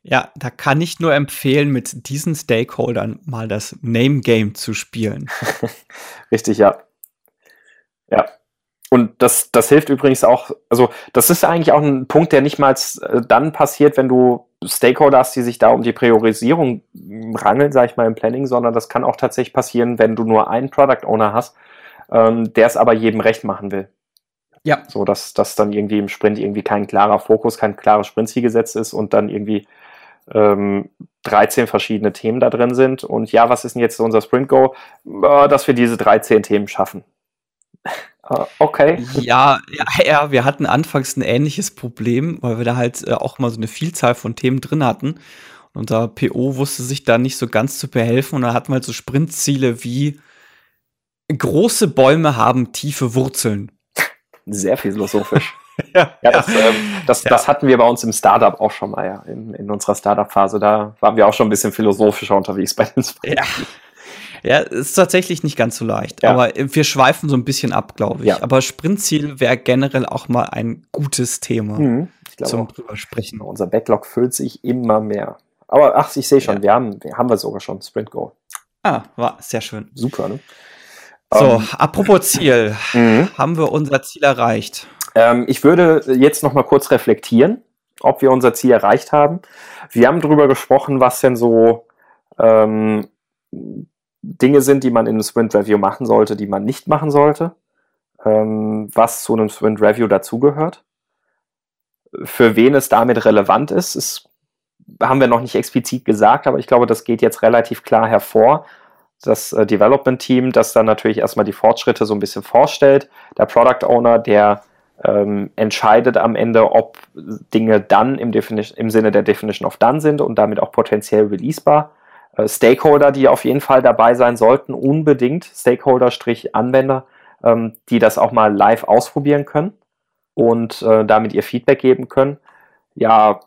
Ja, da kann ich nur empfehlen, mit diesen Stakeholdern mal das Name Game zu spielen. <laughs> Richtig, ja. Ja, und das, das hilft übrigens auch, also das ist eigentlich auch ein Punkt, der nicht mal äh, dann passiert, wenn du Stakeholder hast, die sich da um die Priorisierung rangeln, sag ich mal, im Planning, sondern das kann auch tatsächlich passieren, wenn du nur einen Product Owner hast, ähm, der es aber jedem recht machen will. Ja. So, dass, dass dann irgendwie im Sprint irgendwie kein klarer Fokus, kein klares Sprintziel gesetzt ist und dann irgendwie ähm, 13 verschiedene Themen da drin sind. Und ja, was ist denn jetzt unser Sprint Go? Äh, dass wir diese 13 Themen schaffen. Ah, okay. Ja, ja, ja, wir hatten anfangs ein ähnliches Problem, weil wir da halt äh, auch mal so eine Vielzahl von Themen drin hatten. Und unser PO wusste sich da nicht so ganz zu behelfen. Und da hatten wir halt so Sprintziele wie große Bäume haben tiefe Wurzeln. Sehr philosophisch. <laughs> ja, ja, das, ähm, das, ja. das hatten wir bei uns im Startup auch schon mal, ja, in, in unserer Startup-Phase. Da waren wir auch schon ein bisschen philosophischer unterwegs bei den Sprints. Ja. Ja, ist tatsächlich nicht ganz so leicht. Ja. Aber wir schweifen so ein bisschen ab, glaube ich. Ja. Aber Sprintziel wäre generell auch mal ein gutes Thema mhm, zum auch. drüber sprechen. Unser Backlog füllt sich immer mehr. Aber ach, ich sehe schon, ja. wir haben, haben wir sogar schon Sprint Goal. Ah, war sehr schön. Super, ne? So, um, ähm, apropos Ziel, <laughs> mhm. haben wir unser Ziel erreicht? Ähm, ich würde jetzt noch mal kurz reflektieren, ob wir unser Ziel erreicht haben. Wir haben darüber gesprochen, was denn so ähm, Dinge sind, die man in einem Sprint Review machen sollte, die man nicht machen sollte, ähm, was zu einem Sprint Review dazugehört. Für wen es damit relevant ist, ist, haben wir noch nicht explizit gesagt, aber ich glaube, das geht jetzt relativ klar hervor. Das äh, Development Team, das dann natürlich erstmal die Fortschritte so ein bisschen vorstellt, der Product Owner, der ähm, entscheidet am Ende, ob Dinge dann im, im Sinne der Definition of Done sind und damit auch potenziell releasebar äh, Stakeholder, die auf jeden Fall dabei sein sollten, unbedingt Stakeholder-Anwender, ähm, die das auch mal live ausprobieren können und äh, damit ihr Feedback geben können. Ja,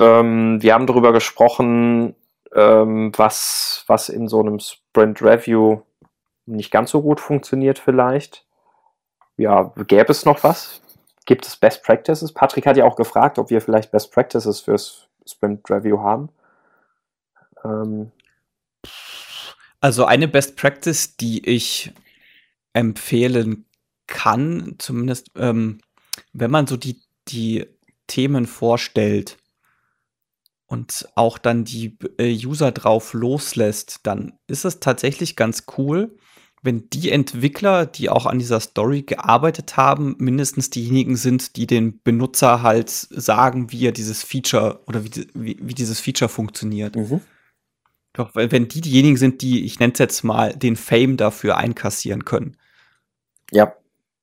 ähm, wir haben darüber gesprochen, ähm, was, was in so einem Sprint Review nicht ganz so gut funktioniert vielleicht. Ja, gäbe es noch was? Gibt es Best Practices? Patrick hat ja auch gefragt, ob wir vielleicht Best Practices fürs Sprint Review haben. Ähm, also eine Best Practice, die ich empfehlen kann, zumindest ähm, wenn man so die, die Themen vorstellt und auch dann die äh, User drauf loslässt, dann ist es tatsächlich ganz cool, wenn die Entwickler, die auch an dieser Story gearbeitet haben, mindestens diejenigen sind, die den Benutzer halt sagen, wie er dieses Feature oder wie, wie, wie dieses Feature funktioniert. Mhm. Doch, wenn die diejenigen sind, die, ich nenne es jetzt mal, den Fame dafür einkassieren können. Ja,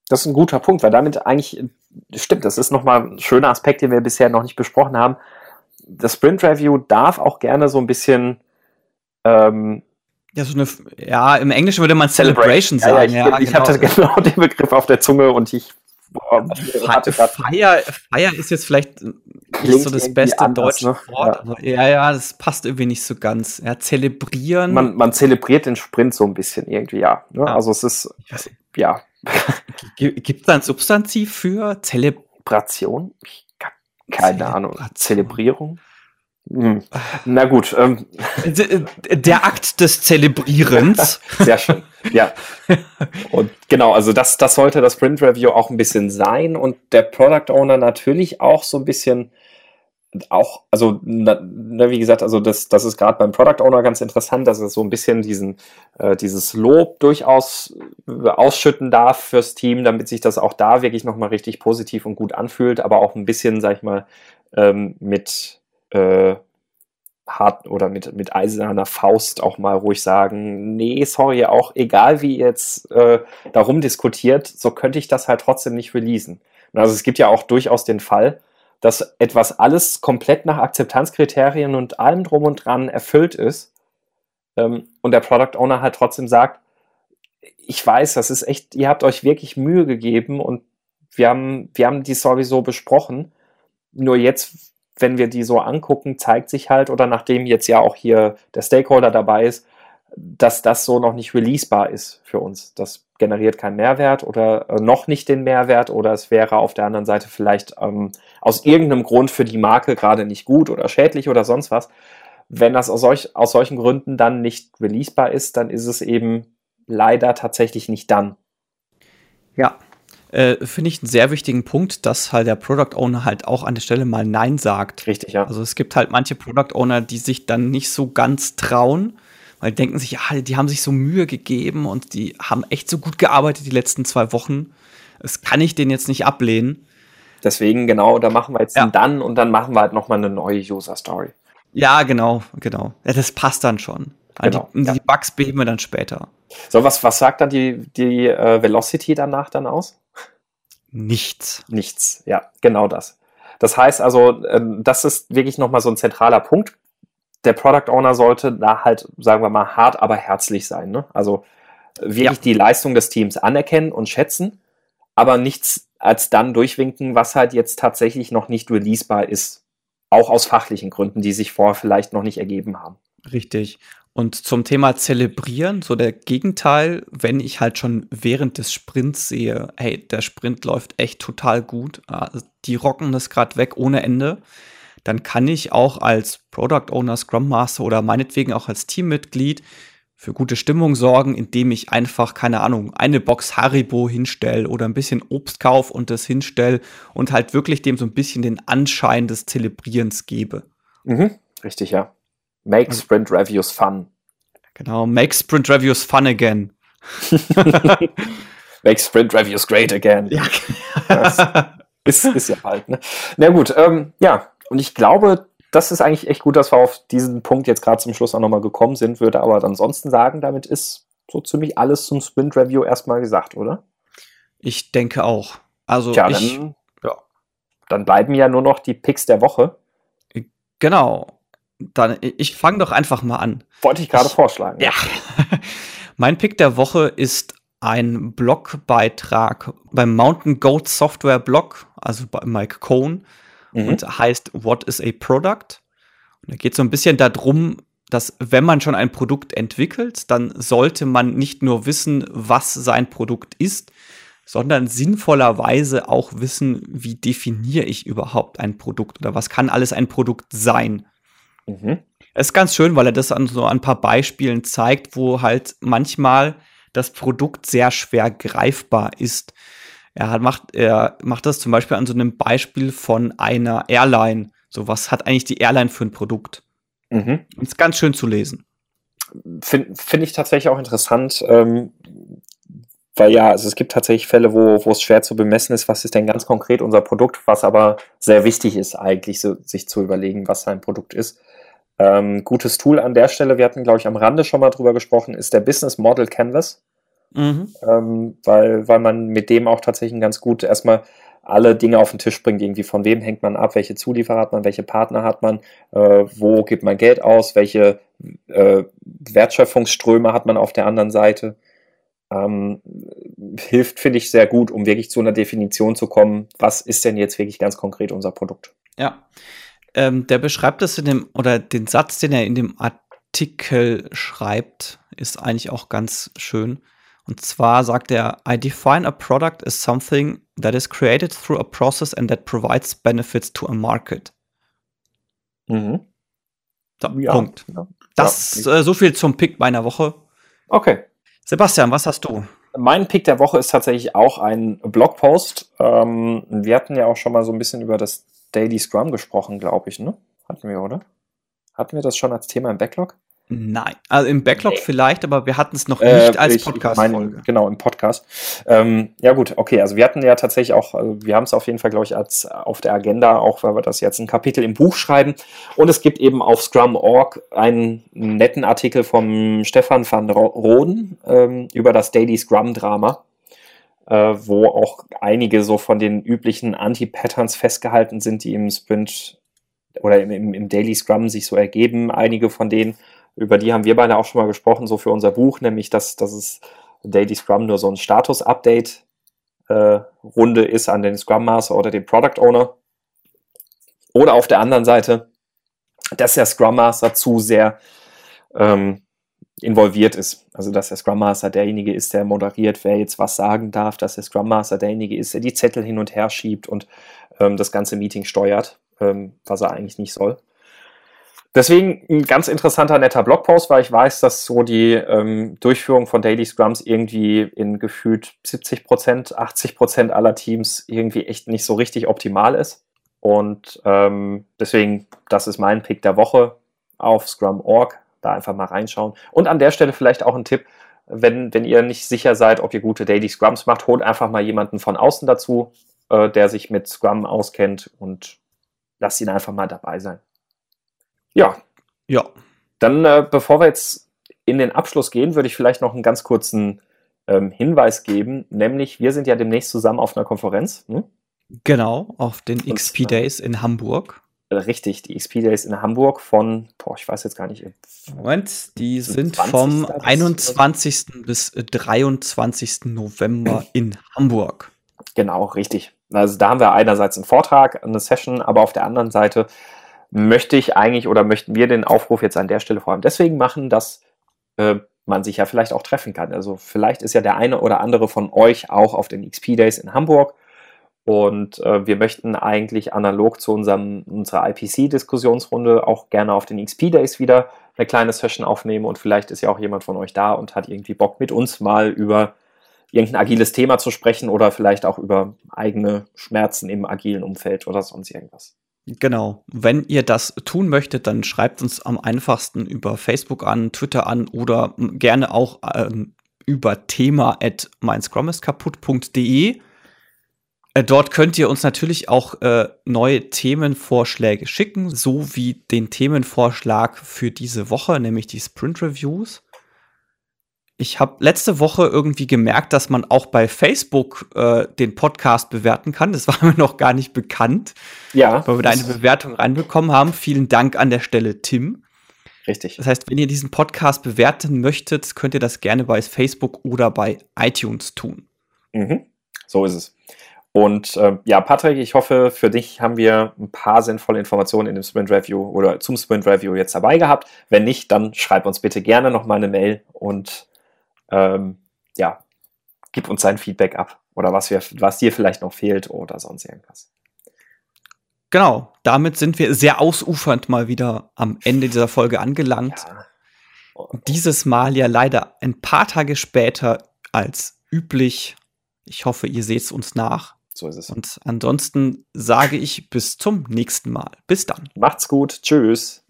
das ist ein guter Punkt, weil damit eigentlich, stimmt, das ist nochmal ein schöner Aspekt, den wir bisher noch nicht besprochen haben. Das Sprint Review darf auch gerne so ein bisschen ähm, ja, so eine, ja, im Englischen würde man Celebration, Celebration sagen. Ja, ja, ich, ja, ich genau. hatte <laughs> genau den Begriff auf der Zunge und ich Feier, Feier ist jetzt vielleicht nicht so das beste anders, deutsche ne? Wort, ja. aber ja, ja, das passt irgendwie nicht so ganz. Ja, zelebrieren. Man, man zelebriert den Sprint so ein bisschen irgendwie, ja. Ne? ja. Also es ist, ja. Gibt es da ein Substantiv für Zelebration? Keine Ahnung. Zelebrierung? Hm. Na gut. Ähm. Der Akt des Zelebrierens. <laughs> Sehr schön. Ja. Und genau, also das, das sollte das Sprint Review auch ein bisschen sein und der Product Owner natürlich auch so ein bisschen auch, also na, wie gesagt, also das, das ist gerade beim Product Owner ganz interessant, dass er so ein bisschen diesen, äh, dieses Lob durchaus äh, ausschütten darf fürs Team, damit sich das auch da wirklich nochmal richtig positiv und gut anfühlt, aber auch ein bisschen, sag ich mal, ähm, mit äh, hart oder mit, mit eiserner Faust auch mal ruhig sagen, nee, sorry, auch egal wie jetzt äh, darum diskutiert, so könnte ich das halt trotzdem nicht releasen. Also es gibt ja auch durchaus den Fall, dass etwas alles komplett nach Akzeptanzkriterien und allem drum und dran erfüllt ist ähm, und der Product Owner halt trotzdem sagt, ich weiß, das ist echt, ihr habt euch wirklich Mühe gegeben und wir haben, wir haben die sowieso besprochen. Nur jetzt wenn wir die so angucken, zeigt sich halt, oder nachdem jetzt ja auch hier der Stakeholder dabei ist, dass das so noch nicht releasebar ist für uns. Das generiert keinen Mehrwert oder äh, noch nicht den Mehrwert oder es wäre auf der anderen Seite vielleicht ähm, aus irgendeinem Grund für die Marke gerade nicht gut oder schädlich oder sonst was. Wenn das aus, solch, aus solchen Gründen dann nicht releasebar ist, dann ist es eben leider tatsächlich nicht dann. Ja, äh, finde ich einen sehr wichtigen Punkt, dass halt der Product Owner halt auch an der Stelle mal Nein sagt. Richtig, ja. Also es gibt halt manche Product Owner, die sich dann nicht so ganz trauen, weil die denken sich, ja, die haben sich so Mühe gegeben und die haben echt so gut gearbeitet die letzten zwei Wochen. Das kann ich denen jetzt nicht ablehnen. Deswegen, genau, da machen wir jetzt ja. dann und dann machen wir halt nochmal eine neue User Story. Ja, genau, genau. Ja, das passt dann schon. Genau, die, ja. die Bugs beheben wir dann später. So, was, was sagt dann die, die äh, Velocity danach dann aus? Nichts. Nichts, ja, genau das. Das heißt also, ähm, das ist wirklich nochmal so ein zentraler Punkt. Der Product Owner sollte da halt, sagen wir mal, hart, aber herzlich sein. Ne? Also wirklich ja. die Leistung des Teams anerkennen und schätzen, aber nichts als dann durchwinken, was halt jetzt tatsächlich noch nicht releasebar ist. Auch aus fachlichen Gründen, die sich vorher vielleicht noch nicht ergeben haben. Richtig. Und zum Thema Zelebrieren, so der Gegenteil, wenn ich halt schon während des Sprints sehe, hey, der Sprint läuft echt total gut, also die rocken das gerade weg ohne Ende, dann kann ich auch als Product Owner, Scrum Master oder meinetwegen auch als Teammitglied für gute Stimmung sorgen, indem ich einfach, keine Ahnung, eine Box Haribo hinstelle oder ein bisschen Obst kaufe und das hinstelle und halt wirklich dem so ein bisschen den Anschein des Zelebrierens gebe. Mhm, richtig, ja. Make also, Sprint Reviews fun. Genau, make Sprint Reviews fun again. <laughs> make Sprint Reviews great again. Ja. ist, ist ja halt, ne? Na gut, ähm, ja, und ich glaube, das ist eigentlich echt gut, dass wir auf diesen Punkt jetzt gerade zum Schluss auch nochmal gekommen sind, würde aber ansonsten sagen, damit ist so ziemlich alles zum Sprint Review erstmal gesagt, oder? Ich denke auch. Also Tja, ich, dann, ja, dann bleiben ja nur noch die Picks der Woche. Genau. Dann, ich fange doch einfach mal an. Wollte ich gerade vorschlagen. Ja. <laughs> mein Pick der Woche ist ein Blogbeitrag beim Mountain Goat Software Blog, also bei Mike Cohn, mhm. und heißt What is a Product? Und da geht es so ein bisschen darum, dass wenn man schon ein Produkt entwickelt, dann sollte man nicht nur wissen, was sein Produkt ist, sondern sinnvollerweise auch wissen, wie definiere ich überhaupt ein Produkt oder was kann alles ein Produkt sein. Mhm. Es ist ganz schön, weil er das an so ein paar Beispielen zeigt, wo halt manchmal das Produkt sehr schwer greifbar ist. Er hat, macht, er macht das zum Beispiel an so einem Beispiel von einer Airline. So, was hat eigentlich die Airline für ein Produkt? Mhm. Ist ganz schön zu lesen. Finde find ich tatsächlich auch interessant, ähm, weil ja, also es gibt tatsächlich Fälle, wo, wo es schwer zu bemessen ist, was ist denn ganz konkret unser Produkt, was aber sehr wichtig ist, eigentlich so, sich zu überlegen, was sein Produkt ist. Ähm, gutes Tool an der Stelle, wir hatten, glaube ich, am Rande schon mal drüber gesprochen, ist der Business Model Canvas. Mhm. Ähm, weil, weil man mit dem auch tatsächlich ganz gut erstmal alle Dinge auf den Tisch bringt, irgendwie von wem hängt man ab, welche Zulieferer hat man, welche Partner hat man, äh, wo gibt man Geld aus, welche äh, Wertschöpfungsströme hat man auf der anderen Seite. ähm, hilft, finde ich, sehr gut, um wirklich zu einer Definition zu kommen, was ist denn jetzt wirklich ganz konkret unser Produkt. Ja. Ähm, der beschreibt es in dem, oder den Satz, den er in dem Artikel schreibt, ist eigentlich auch ganz schön. Und zwar sagt er, I define a product as something that is created through a process and that provides benefits to a market. Mhm. So, ja, Punkt. Ja. Das ja. Äh, so viel zum Pick meiner Woche. Okay. Sebastian, was hast du? Mein Pick der Woche ist tatsächlich auch ein Blogpost. Ähm, wir hatten ja auch schon mal so ein bisschen über das Daily Scrum gesprochen, glaube ich, ne? Hatten wir, oder? Hatten wir das schon als Thema im Backlog? Nein, also im Backlog nee. vielleicht, aber wir hatten es noch äh, nicht äh, als Podcast-Folge. Genau, im Podcast. Ähm, ja gut, okay, also wir hatten ja tatsächlich auch, also wir haben es auf jeden Fall, glaube ich, als auf der Agenda, auch weil wir das jetzt ein Kapitel im Buch schreiben. Und es gibt eben auf Scrum.org einen netten Artikel vom Stefan van Roden ähm, über das Daily Scrum-Drama, wo auch einige so von den üblichen Anti-Patterns festgehalten sind, die im Sprint oder im, im Daily Scrum sich so ergeben. Einige von denen über die haben wir beide auch schon mal gesprochen, so für unser Buch, nämlich dass, dass es Daily Scrum nur so ein Status-Update-Runde äh, ist an den Scrum Master oder den Product Owner. Oder auf der anderen Seite, dass der Scrum Master zu sehr ähm, involviert ist. Also dass der Scrum Master derjenige ist, der moderiert, wer jetzt was sagen darf, dass der Scrum Master derjenige ist, der die Zettel hin und her schiebt und ähm, das ganze Meeting steuert, ähm, was er eigentlich nicht soll. Deswegen ein ganz interessanter, netter Blogpost, weil ich weiß, dass so die ähm, Durchführung von Daily Scrums irgendwie in gefühlt 70 Prozent, 80 Prozent aller Teams irgendwie echt nicht so richtig optimal ist. Und ähm, deswegen, das ist mein Pick der Woche auf Scrum.org. Da einfach mal reinschauen. Und an der Stelle vielleicht auch ein Tipp, wenn, wenn ihr nicht sicher seid, ob ihr gute Daily Scrums macht, holt einfach mal jemanden von außen dazu, äh, der sich mit Scrum auskennt und lasst ihn einfach mal dabei sein. Ja. Ja. Dann, äh, bevor wir jetzt in den Abschluss gehen, würde ich vielleicht noch einen ganz kurzen ähm, Hinweis geben, nämlich wir sind ja demnächst zusammen auf einer Konferenz. Hm? Genau, auf den Und, XP Days in Hamburg. Äh, richtig, die XP Days in Hamburg von, boah, ich weiß jetzt gar nicht. Moment, die sind vom 21. bis 23. November in Hamburg. Genau, richtig. Also da haben wir einerseits einen Vortrag, eine Session, aber auf der anderen Seite möchte ich eigentlich oder möchten wir den Aufruf jetzt an der Stelle vor allem deswegen machen, dass äh, man sich ja vielleicht auch treffen kann. Also vielleicht ist ja der eine oder andere von euch auch auf den XP Days in Hamburg und äh, wir möchten eigentlich analog zu unserem, unserer IPC-Diskussionsrunde auch gerne auf den XP Days wieder eine kleine Session aufnehmen und vielleicht ist ja auch jemand von euch da und hat irgendwie Bock mit uns mal über irgendein agiles Thema zu sprechen oder vielleicht auch über eigene Schmerzen im agilen Umfeld oder sonst irgendwas. Genau. Wenn ihr das tun möchtet, dann schreibt uns am einfachsten über Facebook an, Twitter an oder gerne auch ähm, über thema at meinscrumiskaputt.de. Äh, dort könnt ihr uns natürlich auch äh, neue Themenvorschläge schicken, so wie den Themenvorschlag für diese Woche, nämlich die Sprint Reviews ich habe letzte Woche irgendwie gemerkt, dass man auch bei Facebook äh, den Podcast bewerten kann. Das <laughs> war mir noch gar nicht bekannt. Ja. Weil wir da eine Bewertung reinbekommen haben. Vielen Dank an der Stelle, Tim. Richtig. Das heißt, wenn ihr diesen Podcast bewerten möchtet, könnt ihr das gerne bei Facebook oder bei iTunes tun. Mhm. So ist es. Und äh, ja, Patrick, ich hoffe, für dich haben wir ein paar sinnvolle Informationen in dem Sprint Review oder zum Sprint Review jetzt dabei gehabt. Wenn nicht, dann schreib uns bitte gerne noch mal eine Mail und ähm, ja, gib uns sein Feedback ab oder was, wir, was dir vielleicht noch fehlt oder sonst irgendwas. Genau, damit sind wir sehr ausufernd mal wieder am Ende dieser Folge angelangt. Ja. Dieses Mal ja leider ein paar Tage später als üblich. Ich hoffe, ihr seht es uns nach. So ist es. Und ansonsten sage ich bis zum nächsten Mal. Bis dann. Macht's gut. Tschüss.